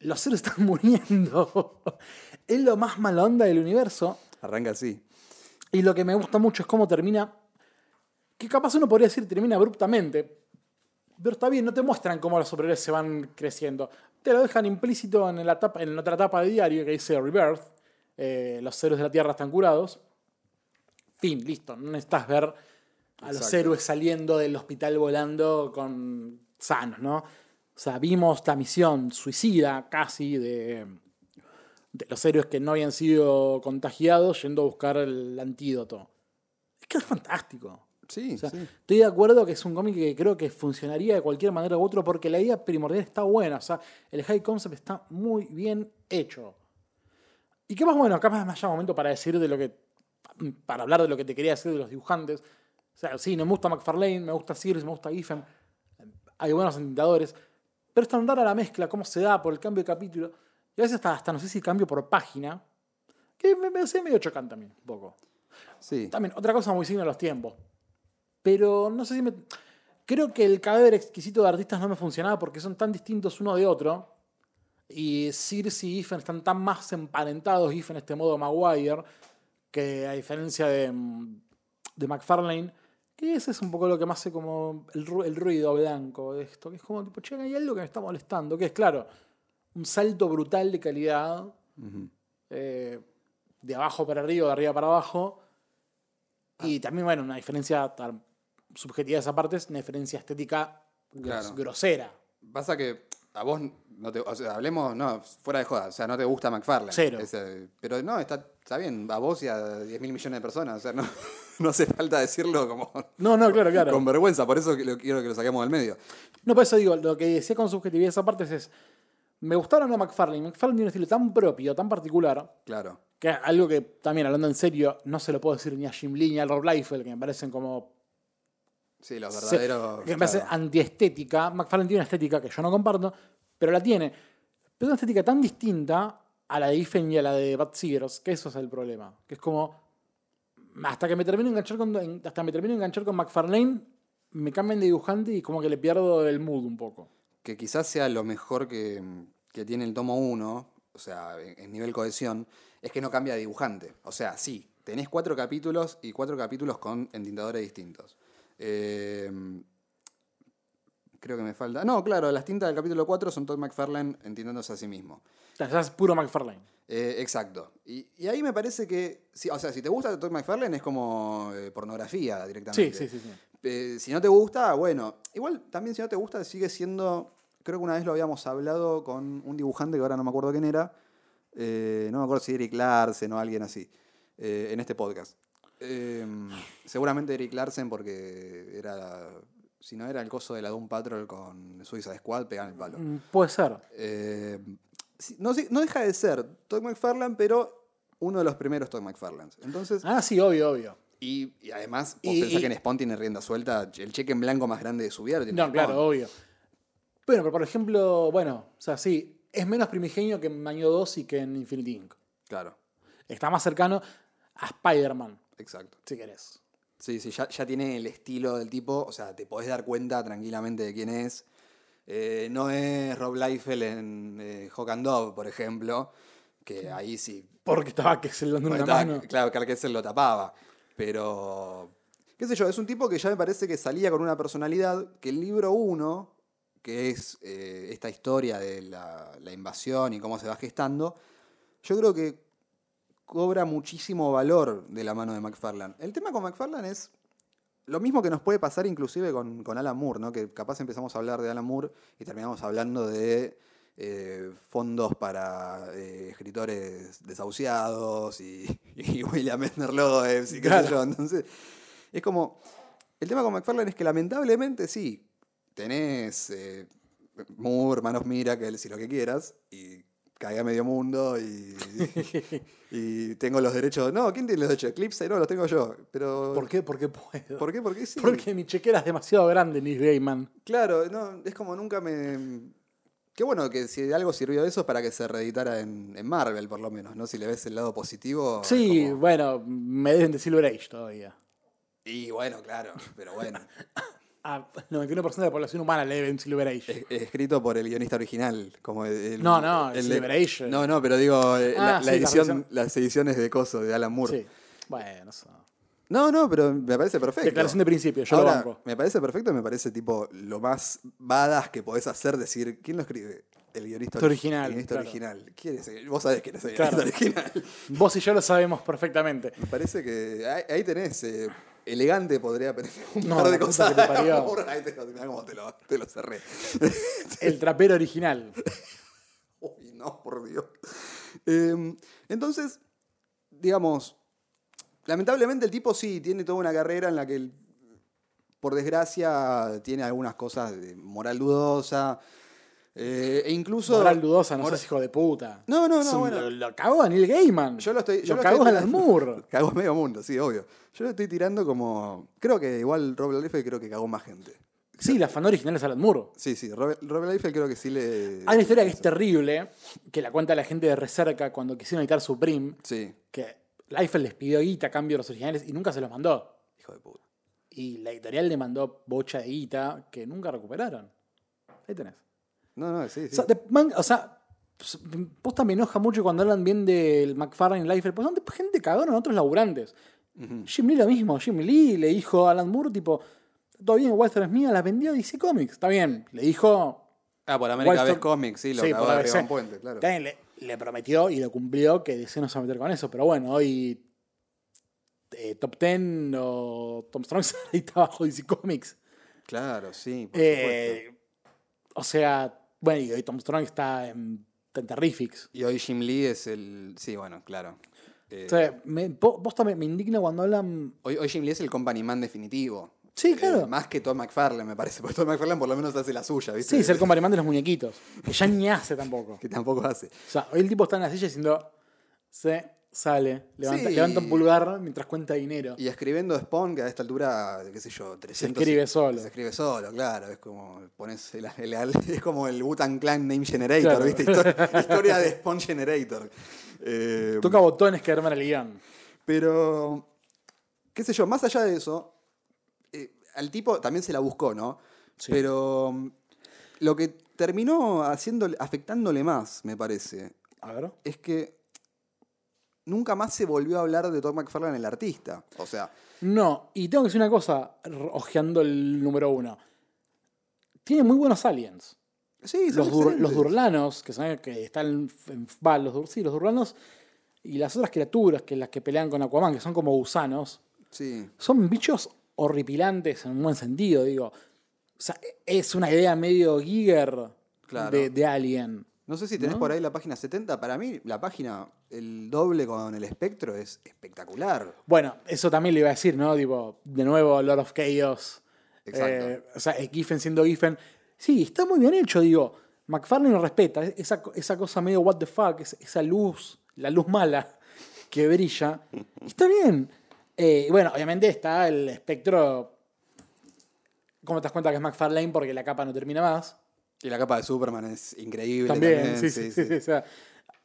los héroes están muriendo. es lo más mala onda del universo.
Arranca así.
Y lo que me gusta mucho es cómo termina. Que capaz uno podría decir termina abruptamente. Pero está bien, no te muestran cómo los superhéroes se van creciendo. Te lo dejan implícito en la, etapa, en otra etapa de diario que dice Rebirth. eh, los héroes de la Tierra están curados. Fin, listo. No necesitas ver a los héroes saliendo del hospital volando con sanos, ¿no? O sea, vimos la misión suicida casi de, de los héroes que no habían sido contagiados yendo a buscar el antídoto. Es que es fantástico.
Sí,
O sea,
sí.
Estoy de acuerdo que es un cómic que creo que funcionaría de cualquier manera u otra porque la idea primordial está buena. O sea, el high concept está muy bien hecho. ¿Y qué más bueno? Capaz más ya momento para decir de lo que. Para hablar de lo que te quería decir de los dibujantes. O sea, sí, me gusta McFarlane, me gusta Sears, me gusta Giffen. Hay buenos entendedores. Pero es tan rara la mezcla, cómo se da por el cambio de capítulo. Y a veces hasta, hasta no sé si cambio por página. Que me, me hace medio chocante también, un poco.
Sí.
También, otra cosa muy signo de los tiempos. Pero no sé si me. Creo que el cadáver exquisito de artistas no me funcionaba porque son tan distintos uno de otro. Y Circe y Giffen están tan más emparentados, Giffen este modo Maguire, que a diferencia de, mm, de McFarlane, que ese es un poco lo que me hace como el, ru- el ruido blanco de esto, que es como tipo, che, hay algo que me está molestando, que es claro, un salto brutal de calidad, eh, de abajo para arriba, de arriba para abajo, y también, bueno, una diferencia tan subjetiva de esa parte es una diferencia estética gros-
Claro.
grosera.
Pasa que a vos no te. O sea, hablemos, no, fuera de joda. O sea, no te gusta McFarlane.
Cero.
Ese- pero no, está, está bien. A vos y a 10 mil millones de personas. O sea, no, no hace falta decirlo como.
No, no, claro, claro.
Con vergüenza. Por eso lo, quiero que lo saquemos del medio.
No, por eso digo, lo que decía con subjetividad esa parte es, me gustaron a McFarlane. McFarlane tiene un estilo tan propio, tan particular,
Claro.
que algo que también, hablando en serio, no se lo puedo decir ni a Jim Lee ni a Rob Liefeld, que me parecen como...
Sí, los
se-
verdaderos.
que me parece
claro.
antiestética. McFarlane tiene una estética que yo no comparto, pero la tiene. Pero una estética tan distinta a la de Ifen y a la de Bad Seegers, que eso es el problema. Que es como... Hasta que me termino de enganchar con, hasta me termino enganchar con McFarlane, me cambian de dibujante y como que le pierdo el mood un poco.
que quizás sea lo mejor que, que tiene el tomo 1, o sea, en, en nivel cohesión, es que no cambia de dibujante. O sea, sí, tenés cuatro capítulos y cuatro capítulos con entintadores distintos. Eh, creo que me falta. No, claro, las tintas del capítulo 4 son Todd McFarlane entintándose a sí mismo.
Es puro McFarlane.
Eh, exacto. Y, y ahí me parece que, sí, o sea, si te gusta Todd McFarlane es como eh, pornografía
Sí,
directamente.
sí, sí, sí.
Eh, si no te gusta, bueno. Igual también si no te gusta, sigue siendo. Creo que una vez lo habíamos hablado con un dibujante que ahora no me acuerdo quién era. no me acuerdo si Eric Larsen o alguien así. en este podcast. Eh, seguramente Eric Larsen, porque era. Si no era el coso de la Doom Patrol con Suicide Squad, pegan el palo.
Mm, Puede ser.
Eh, sí, no, deja de ser Todd McFarlane, pero uno de los primeros Todd McFarlanes. Entonces.
Ah, sí, obvio, obvio.
Y, y además, vos
Y-
pensás
y-
que en Spawn tiene rienda suelta, el cheque en blanco más grande de su vida. lo tiene
No,
Spawn.
claro, obvio. Bueno, pero por ejemplo, bueno, o sea, sí, es menos primigenio que en Año 2 y que en Infinity Inc.
Claro,
Está más cercano a Spider-Man,
exacto.
si querés.
Sí, sí, ya, ya tiene el estilo del tipo, o sea, te podés dar cuenta tranquilamente de quién es. Eh, no es Rob Liefeld en eh, Hawk and Dove, por ejemplo, que ahí sí.
Porque estaba le dando una
estaba-
mano.
Claro, Carl Kessel lo tapaba. Pero, qué sé yo, es un tipo que ya me parece que salía con una personalidad que el libro 1, que es eh, esta historia de la, la invasión y cómo se va gestando, yo creo que cobra muchísimo valor de la mano de McFarlane. El tema con McFarlane es lo mismo que nos puede pasar inclusive con, con Alan Moore, ¿no? que capaz empezamos a hablar de Alan Moore y terminamos hablando de eh, fondos para eh, escritores desahuciados y, y William Loebs y
Claro.
yo. Entonces, es como. El tema con McFarlane es que lamentablemente sí, tenés eh, Moore, Manos Miracle, si lo que quieras, y cae a medio mundo y, y tengo los derechos. No, ¿quién tiene los derechos? Eclipse, no, los tengo yo. Pero.
¿Por qué? Porque puedo.
¿Por qué? Porque sí.
Porque mi chequera es demasiado grande, Neil Gaiman.
Claro, no, es como nunca me. Qué bueno que si de algo sirvió eso es para que se reeditara en, en Marvel, por lo menos, ¿no? Si le ves el lado positivo.
Sí,
como-
bueno, me deben de Silver Age todavía.
Y bueno, claro, pero bueno.
Ah, 91% de la población humana le deben Silver Age.
Es- es escrito por el guionista original. Como el, el-
No, no,
el
Silver
de-
Age.
No, no, pero digo, eh,
Ah,
la
sí, la
edición, las ediciones de Coso, de Alan Moore.
Sí. Bueno, eso.
No, no, pero me parece perfecto.
Declaración de principio, yo
Ahora,
lo banco.
Me parece perfecto, me parece tipo lo más badass que podés hacer, decir, ¿quién lo escribe? El guionista
original,
El guionista
claro.
original. ¿Quién es el- Vos sabés quién es el
Claro.
guionista original.
Vos y yo lo sabemos perfectamente.
Me parece que ahí, ahí tenés. eh, elegante podría un
No,
par de cosas.
que te parió.
Ahí te, lo, te lo cerré.
El trapero original.
Uy, no, por Dios. Eh, entonces, digamos, lamentablemente el tipo sí tiene toda una carrera en la que, por desgracia, tiene algunas cosas de moral dudosa. Eh, e incluso.
Moral dudosa, no
Moral-
seas hijo de puta.
No, no, no,
un-
bueno.
Lo, lo cagó a Neil Gaiman.
Yo lo estoy. Yo
lo
lo
cagó
estoy
a Alan Moore.
Cagó a medio mundo, sí, obvio. Yo lo estoy tirando como. Creo que igual Robert Liefeld creo que cagó más gente.
Sí, la fan original es Alan Moore.
Sí, sí, Robert, Robert Liefeld creo que sí le.
Hay una historia que es terrible, que la cuenta la gente de Recerca cuando quisieron editar Supreme,
Sí,
que Liefeld les pidió guita a cambio de los originales y nunca se los mandó.
hijo de puta.
Y la editorial le mandó bocha de guita que nunca recuperaron. Ahí tenés.
No, no, sí, sí.
O sea, de- man- o sea, pues, posta me enoja mucho cuando hablan bien del McFarlane y Liefeld, porque son gente cagona en otros laburantes. Jim Lee lo mismo, Jim Lee le dijo a Alan Moore, tipo, todo bien, Walter es mía, la vendió a DC Comics, está bien, le dijo...
Ah, por América Best Comics, sí, lo
Sí, por
de puente, claro.
Bien, le, le prometió y lo cumplió que DC no se va a meter con eso, pero bueno, hoy eh, Top Ten o Tom Strong está bajo DC Comics.
Claro, sí, por.
Eh, o sea, bueno, y hoy Tom Strong está en, en Terrifics.
Y hoy Jim Lee es el. Sí, bueno, claro. Eh,
O sea, me, po- posta me, me indigna cuando hablan.
hoy, hoy Jim Lee es el company man definitivo.
Sí, claro.
Eh, más que Todd McFarlane, me parece. Porque Todd McFarlane por lo menos hace la suya, ¿viste?
Sí, es el comparimán de los muñequitos. Que ya ni hace tampoco.
Que tampoco hace.
O sea, hoy el tipo está en la silla diciendo. Se sale, levanta,
Sí.
levanta un pulgar mientras cuenta dinero.
Y escribiendo Spawn, que a esta altura, qué sé yo, 300...
escribe solo.
Se escribe solo, claro. Es como pones el- el- es como el Wu-Tang Clan Name Generator,
Claro.
¿viste? Historia, historia de Spawn Generator. Eh,
Toca botones que arman el guion.
Pero, qué sé yo, más allá de eso, eh, al tipo también se la buscó, ¿no?
Sí.
Pero lo que terminó haciéndole, afectándole más, me parece,
A ver.
es que nunca más se volvió a hablar de Todd McFarlane el artista. O sea,
No, y tengo que decir una cosa, ojeando el número uno. Tiene muy buenos aliens.
sí, son
Los, dur- los durlanos, que son que están en, va, los, sí, los durlanos y las otras criaturas que las que pelean con Aquaman, que son como gusanos,
Sí,
son bichos horripilantes en un buen sentido, digo. O sea, es una idea medio Giger
Claro.
de, de Alien.
no sé si tenés
¿No?
por ahí la página 70. Para mí, la página, el doble con el espectro es espectacular.
Bueno, eso también le iba a decir, ¿no? Tipo, de nuevo, Lord of Chaos.
Exacto.
Eh, o sea, Giffen siendo Giffen. Sí, está muy bien hecho, digo. McFarlane lo respeta. Esa, esa cosa medio what the fuck, es- esa luz, la luz mala que brilla. Está bien. Eh, bueno, obviamente está el espectro. ¿Cómo te das cuenta que es McFarlane? Porque la capa no termina más.
Y la capa de Superman es increíble.
También,
También,
sí, sí, sí, sí, O sea,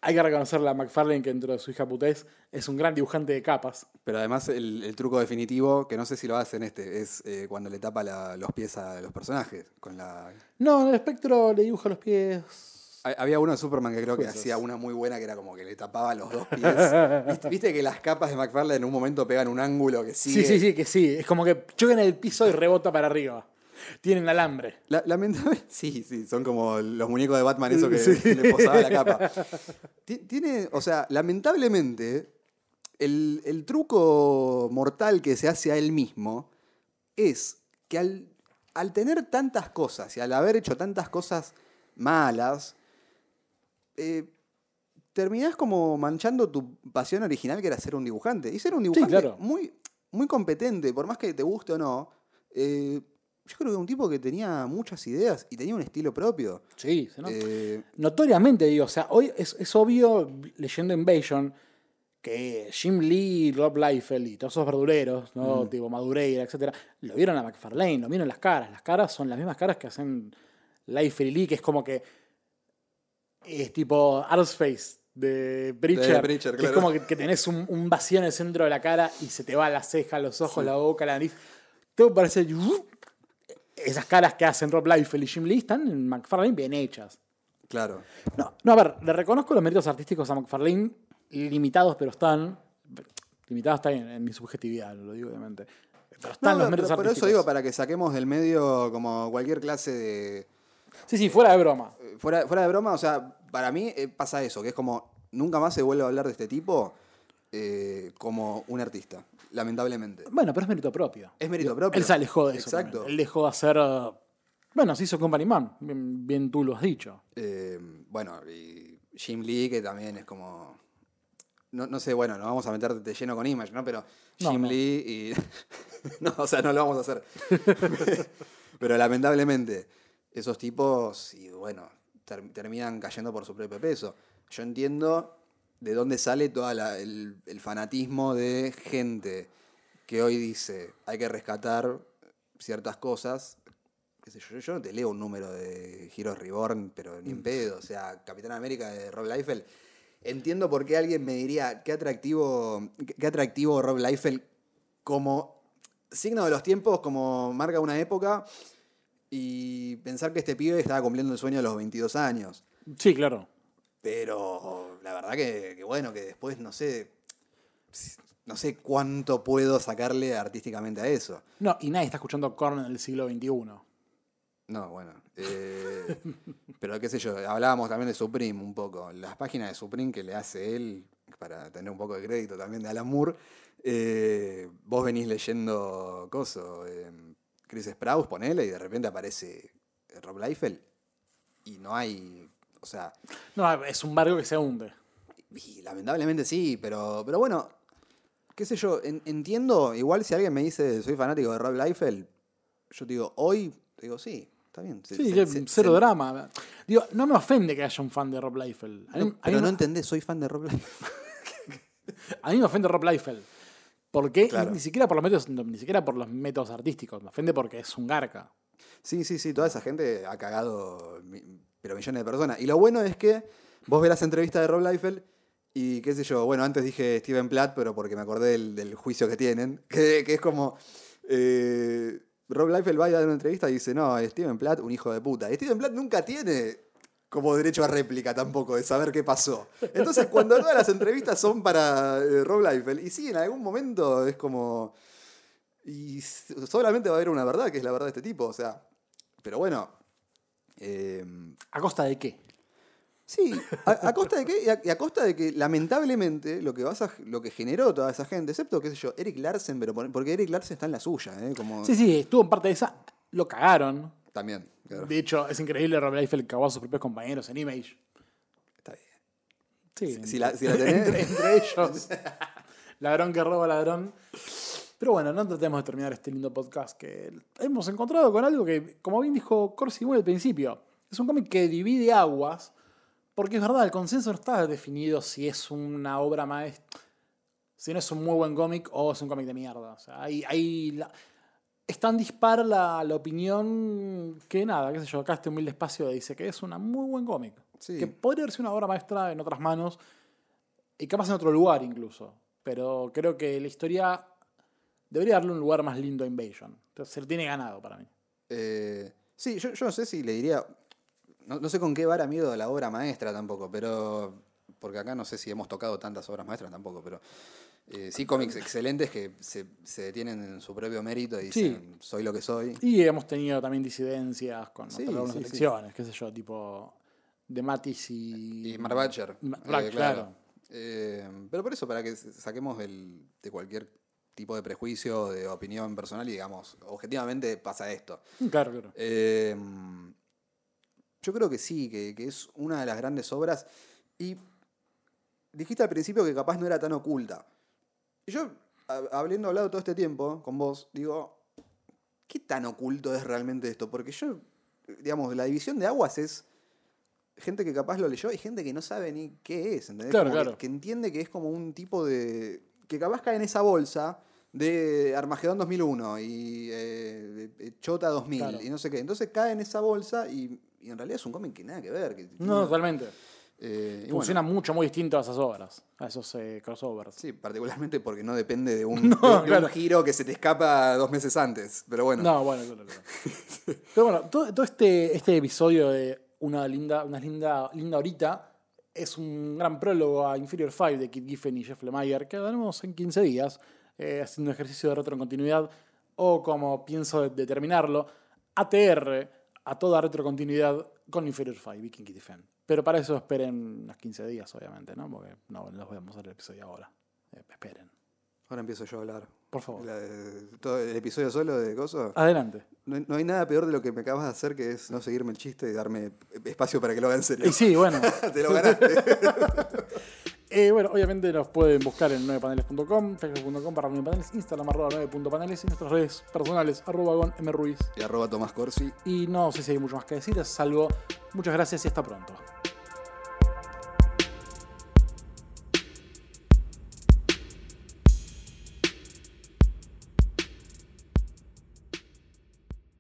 hay que reconocerle a McFarlane que dentro de su hija putés es un gran dibujante de capas.
Pero además el, el truco definitivo, que no sé si lo hace en este, es eh, cuando le tapa la- los pies a los personajes. Con la...
No, en el espectro le dibuja los pies.
Ha- Había uno de Superman que creo que hacía una muy buena que era como que le tapaba los dos pies. ¿Viste, viste que las capas de McFarlane en un momento pegan un ángulo que sigue?
Sí, sí, sí, que sí. Es como que chocan en el piso y rebota para arriba. Tienen alambre.
La- lamentable- sí, sí, son como los muñecos de Batman, eso que
Sí.
le posaba la capa. Ti- Tiene, o sea, lamentablemente, el, el truco mortal que se hace a él mismo es que al, al tener tantas cosas y al haber hecho tantas cosas malas, eh, terminás como manchando tu pasión original que era ser un dibujante. Y ser un dibujante
claro.
muy, muy competente, por más que te guste o no. eh, yo creo que un tipo que tenía muchas ideas y tenía un estilo propio.
Sí, se nota.
Eh,
Notoriamente, digo, o sea, hoy es, es obvio, leyendo Invasion, que Jim Lee, Rob Liefeld y todos esos verdureros, ¿no? Tipo Madureira, etcétera, lo vieron a McFarlane, lo vieron las caras. Las caras son las mismas caras que hacen Liefeld y Lee, que es como que es tipo Artsface de Preacher.
De Preacher,
que es como que, que tenés un, un vacío en el centro de la cara y se te va la ceja, los ojos, la boca, la nariz. Todo parece. Esas caras que hacen Rob Liefeld y Jim Lee están en McFarlane bien hechas.
claro.
No, no, a ver, le reconozco los méritos artísticos a McFarlane, limitados, pero están. Limitados está en mi subjetividad, lo digo obviamente. Pero están
No,
los
pero
méritos
por eso
artísticos.
digo, para que saquemos del medio como cualquier clase de,
Sí, sí, fuera de broma.
Eh, Fuera, fuera de broma, o sea, para mí eh, pasa eso, que es como nunca más se vuelve a hablar de este tipo eh, como un artista, lamentablemente.
Bueno, pero es mérito propio.
Es mérito propio.
Él se alejó de eso.
Exacto.
también. Él dejó de hacer. uh, Bueno, se hizo Company Man. Bien, bien tú lo has dicho.
Eh, bueno, y Jim Lee, que también es como. No, no sé, bueno, nos vamos a meter de lleno con Image, ¿no? Pero
No,
Jim
no.
Lee y. no, o sea, no lo vamos a hacer. Pero lamentablemente, esos tipos, y bueno, ter- terminan cayendo por su propio peso. Yo entiendo de dónde sale todo el, el fanatismo de gente que hoy dice hay que rescatar ciertas cosas. Qué sé yo, yo no te leo un número de Heroes Reborn, pero ni en pedo. O sea, Capitán América de Rob Liefeld. Entiendo por qué alguien me diría qué atractivo, qué atractivo Rob Liefeld como signo de los tiempos, como marca una época. Y pensar que este pibe estaba cumpliendo el sueño a los 22 años.
Sí, claro.
Pero la verdad que, que bueno, que después no sé. No sé cuánto puedo sacarle artísticamente a eso.
No, y nadie está escuchando Korn en el siglo XXI.
No, bueno. eh, pero qué sé yo, hablábamos también de Supreme un poco. Las páginas de Supreme que le hace él, para tener un poco de crédito también de Alan Moore, eh, vos venís leyendo coso, eh, Chris Sprouse, ponele, y de repente aparece Rob Liefeld y no hay. O sea,
No, es un barco que se hunde.
y lamentablemente sí, pero, pero bueno, qué sé yo, en- entiendo, igual si alguien me dice soy fanático de Rob Liefeld, yo te digo, hoy, te digo, sí, está bien. se-
Sí,
se-
cero drama. Digo, no me ofende que haya un fan de Rob Liefeld. A mí,
No,
mí
pero no
me-
entendés, soy fan de Rob Liefeld.
a mí me ofende Rob Liefeld. ¿Por qué?
Claro.
Ni siquiera por los métodos, ni siquiera por los métodos artísticos. Me ofende porque es un garca.
Sí, sí, sí, toda esa gente ha cagado, mi- pero millones de personas. Y lo bueno es que vos ves las entrevistas de Rob Liefeld y qué sé yo, bueno, antes dije Steven Platt, pero porque me acordé del, juicio que tienen, que, es como... eh, Rob Liefeld va a dar una entrevista y dice, no, Steven Platt, un hijo de puta. Steven Platt nunca tiene como derecho a réplica tampoco, de saber qué pasó. Entonces, cuando todas las entrevistas son para eh, Rob Liefeld, y sí, en algún momento es como... Y solamente va a haber una verdad, que es la verdad de este tipo, o sea... Pero bueno... eh,
¿A costa de qué?
Sí, a, a costa de qué? Y a, y a costa de que lamentablemente lo que vas a- lo que generó toda esa gente, excepto, qué sé yo, Eric Larsen, pero por- porque Eric Larsen está en la suya, ¿eh? Como
Sí, sí, estuvo en parte de esa. Lo cagaron.
también, claro.
De hecho, es increíble Rob Liefeld cagó a sus propios compañeros en Image.
Está bien.
Sí,
Si la, si la tenés.
entre, entre ellos. ladrón que roba ladrón. Pero bueno, no tratemos de terminar este lindo podcast que hemos encontrado con algo que, como bien dijo Corsi muy al principio, es un cómic que divide aguas, porque es verdad, el consenso no está definido si es una obra maestra, si no es un muy buen cómic o es un cómic de mierda. O sea, hay, hay la- es tan dispar la, la opinión que nada, qué sé yo, acá este humilde espacio dice que es una muy buen cómic.
Sí.
Que podría ser una obra maestra en otras manos y capaz en otro lugar incluso. Pero creo que la historia debería darle un lugar más lindo a Invasion. Entonces se lo tiene ganado para mí.
Eh, sí, yo, yo no sé si le diría. No, no sé con qué vara miedo la obra maestra tampoco, pero. Porque acá no sé si hemos tocado tantas obras maestras tampoco, pero. eh, sí, cómics excelentes que se, se detienen en su propio mérito y
Sí.
dicen, soy lo que soy.
Y hemos tenido también disidencias con
Sí,
algunas
sí,
elecciones, qué sé yo, tipo de Matis y.
Y Mark Butcher.
Ma-
eh,
claro.
Eh, pero por eso, para que saquemos el- de cualquier tipo de prejuicio, de opinión personal y digamos, objetivamente pasa esto.
Claro, claro.
Eh, yo creo que sí, que, que es una de las grandes obras. Y dijiste al principio que capaz no era tan oculta. Y yo, habiendo hablado todo este tiempo con vos, digo, ¿qué tan oculto es realmente esto? Porque yo, digamos, la división de aguas es gente que capaz lo leyó y gente que no sabe ni qué es, ¿entendés?
Claro,
que-
claro.
Que, entiende que es como un tipo de... que capaz cae en esa bolsa de Armagedón 2001 y eh, Chota 2000
Claro.
y no sé qué. Entonces cae en esa bolsa y, y en realidad es un cómic que nada que ver. que tiene-
No, totalmente.
eh,
Funciona
bueno,
mucho, muy distinto a esas obras, a esos eh, crossovers.
Sí, particularmente porque no depende de un,
No,
de- de un
claro.
giro que se te escapa dos meses antes. Pero bueno.
No, bueno, claro, claro. Pero bueno, todo, todo este, este episodio de una linda, una linda, linda horita es un gran prólogo a Inferior 5 de Kit Giffen y Jeff Lemire que haremos en 15 días, eh, haciendo un ejercicio de retrocontinuidad o como pienso de- determinarlo, ATR a toda retrocontinuidad con Inferior 5 y King Giffen. Pero para eso esperen unos 15 días, obviamente, ¿no? Porque no les voy a mostrar el episodio ahora. Eh, esperen,
Ahora empiezo yo a hablar.
Por favor.
La todo el episodio solo de Coso.
Adelante.
No, hay- no hay nada peor de lo que me acabas de hacer que es no seguirme el chiste y darme espacio para que lo haga en serio.
Y sí, bueno.
Te lo ganaste.
Eh, bueno, obviamente nos pueden buscar en 9paneles.com, facebook.com para 9paneles, Instagram arroba 9.paneles y nuestras redes personales arroba gon mruiz.
y arroba Tomás Corsi.
Y no sé si hay mucho más que decir, salvo muchas gracias y hasta pronto.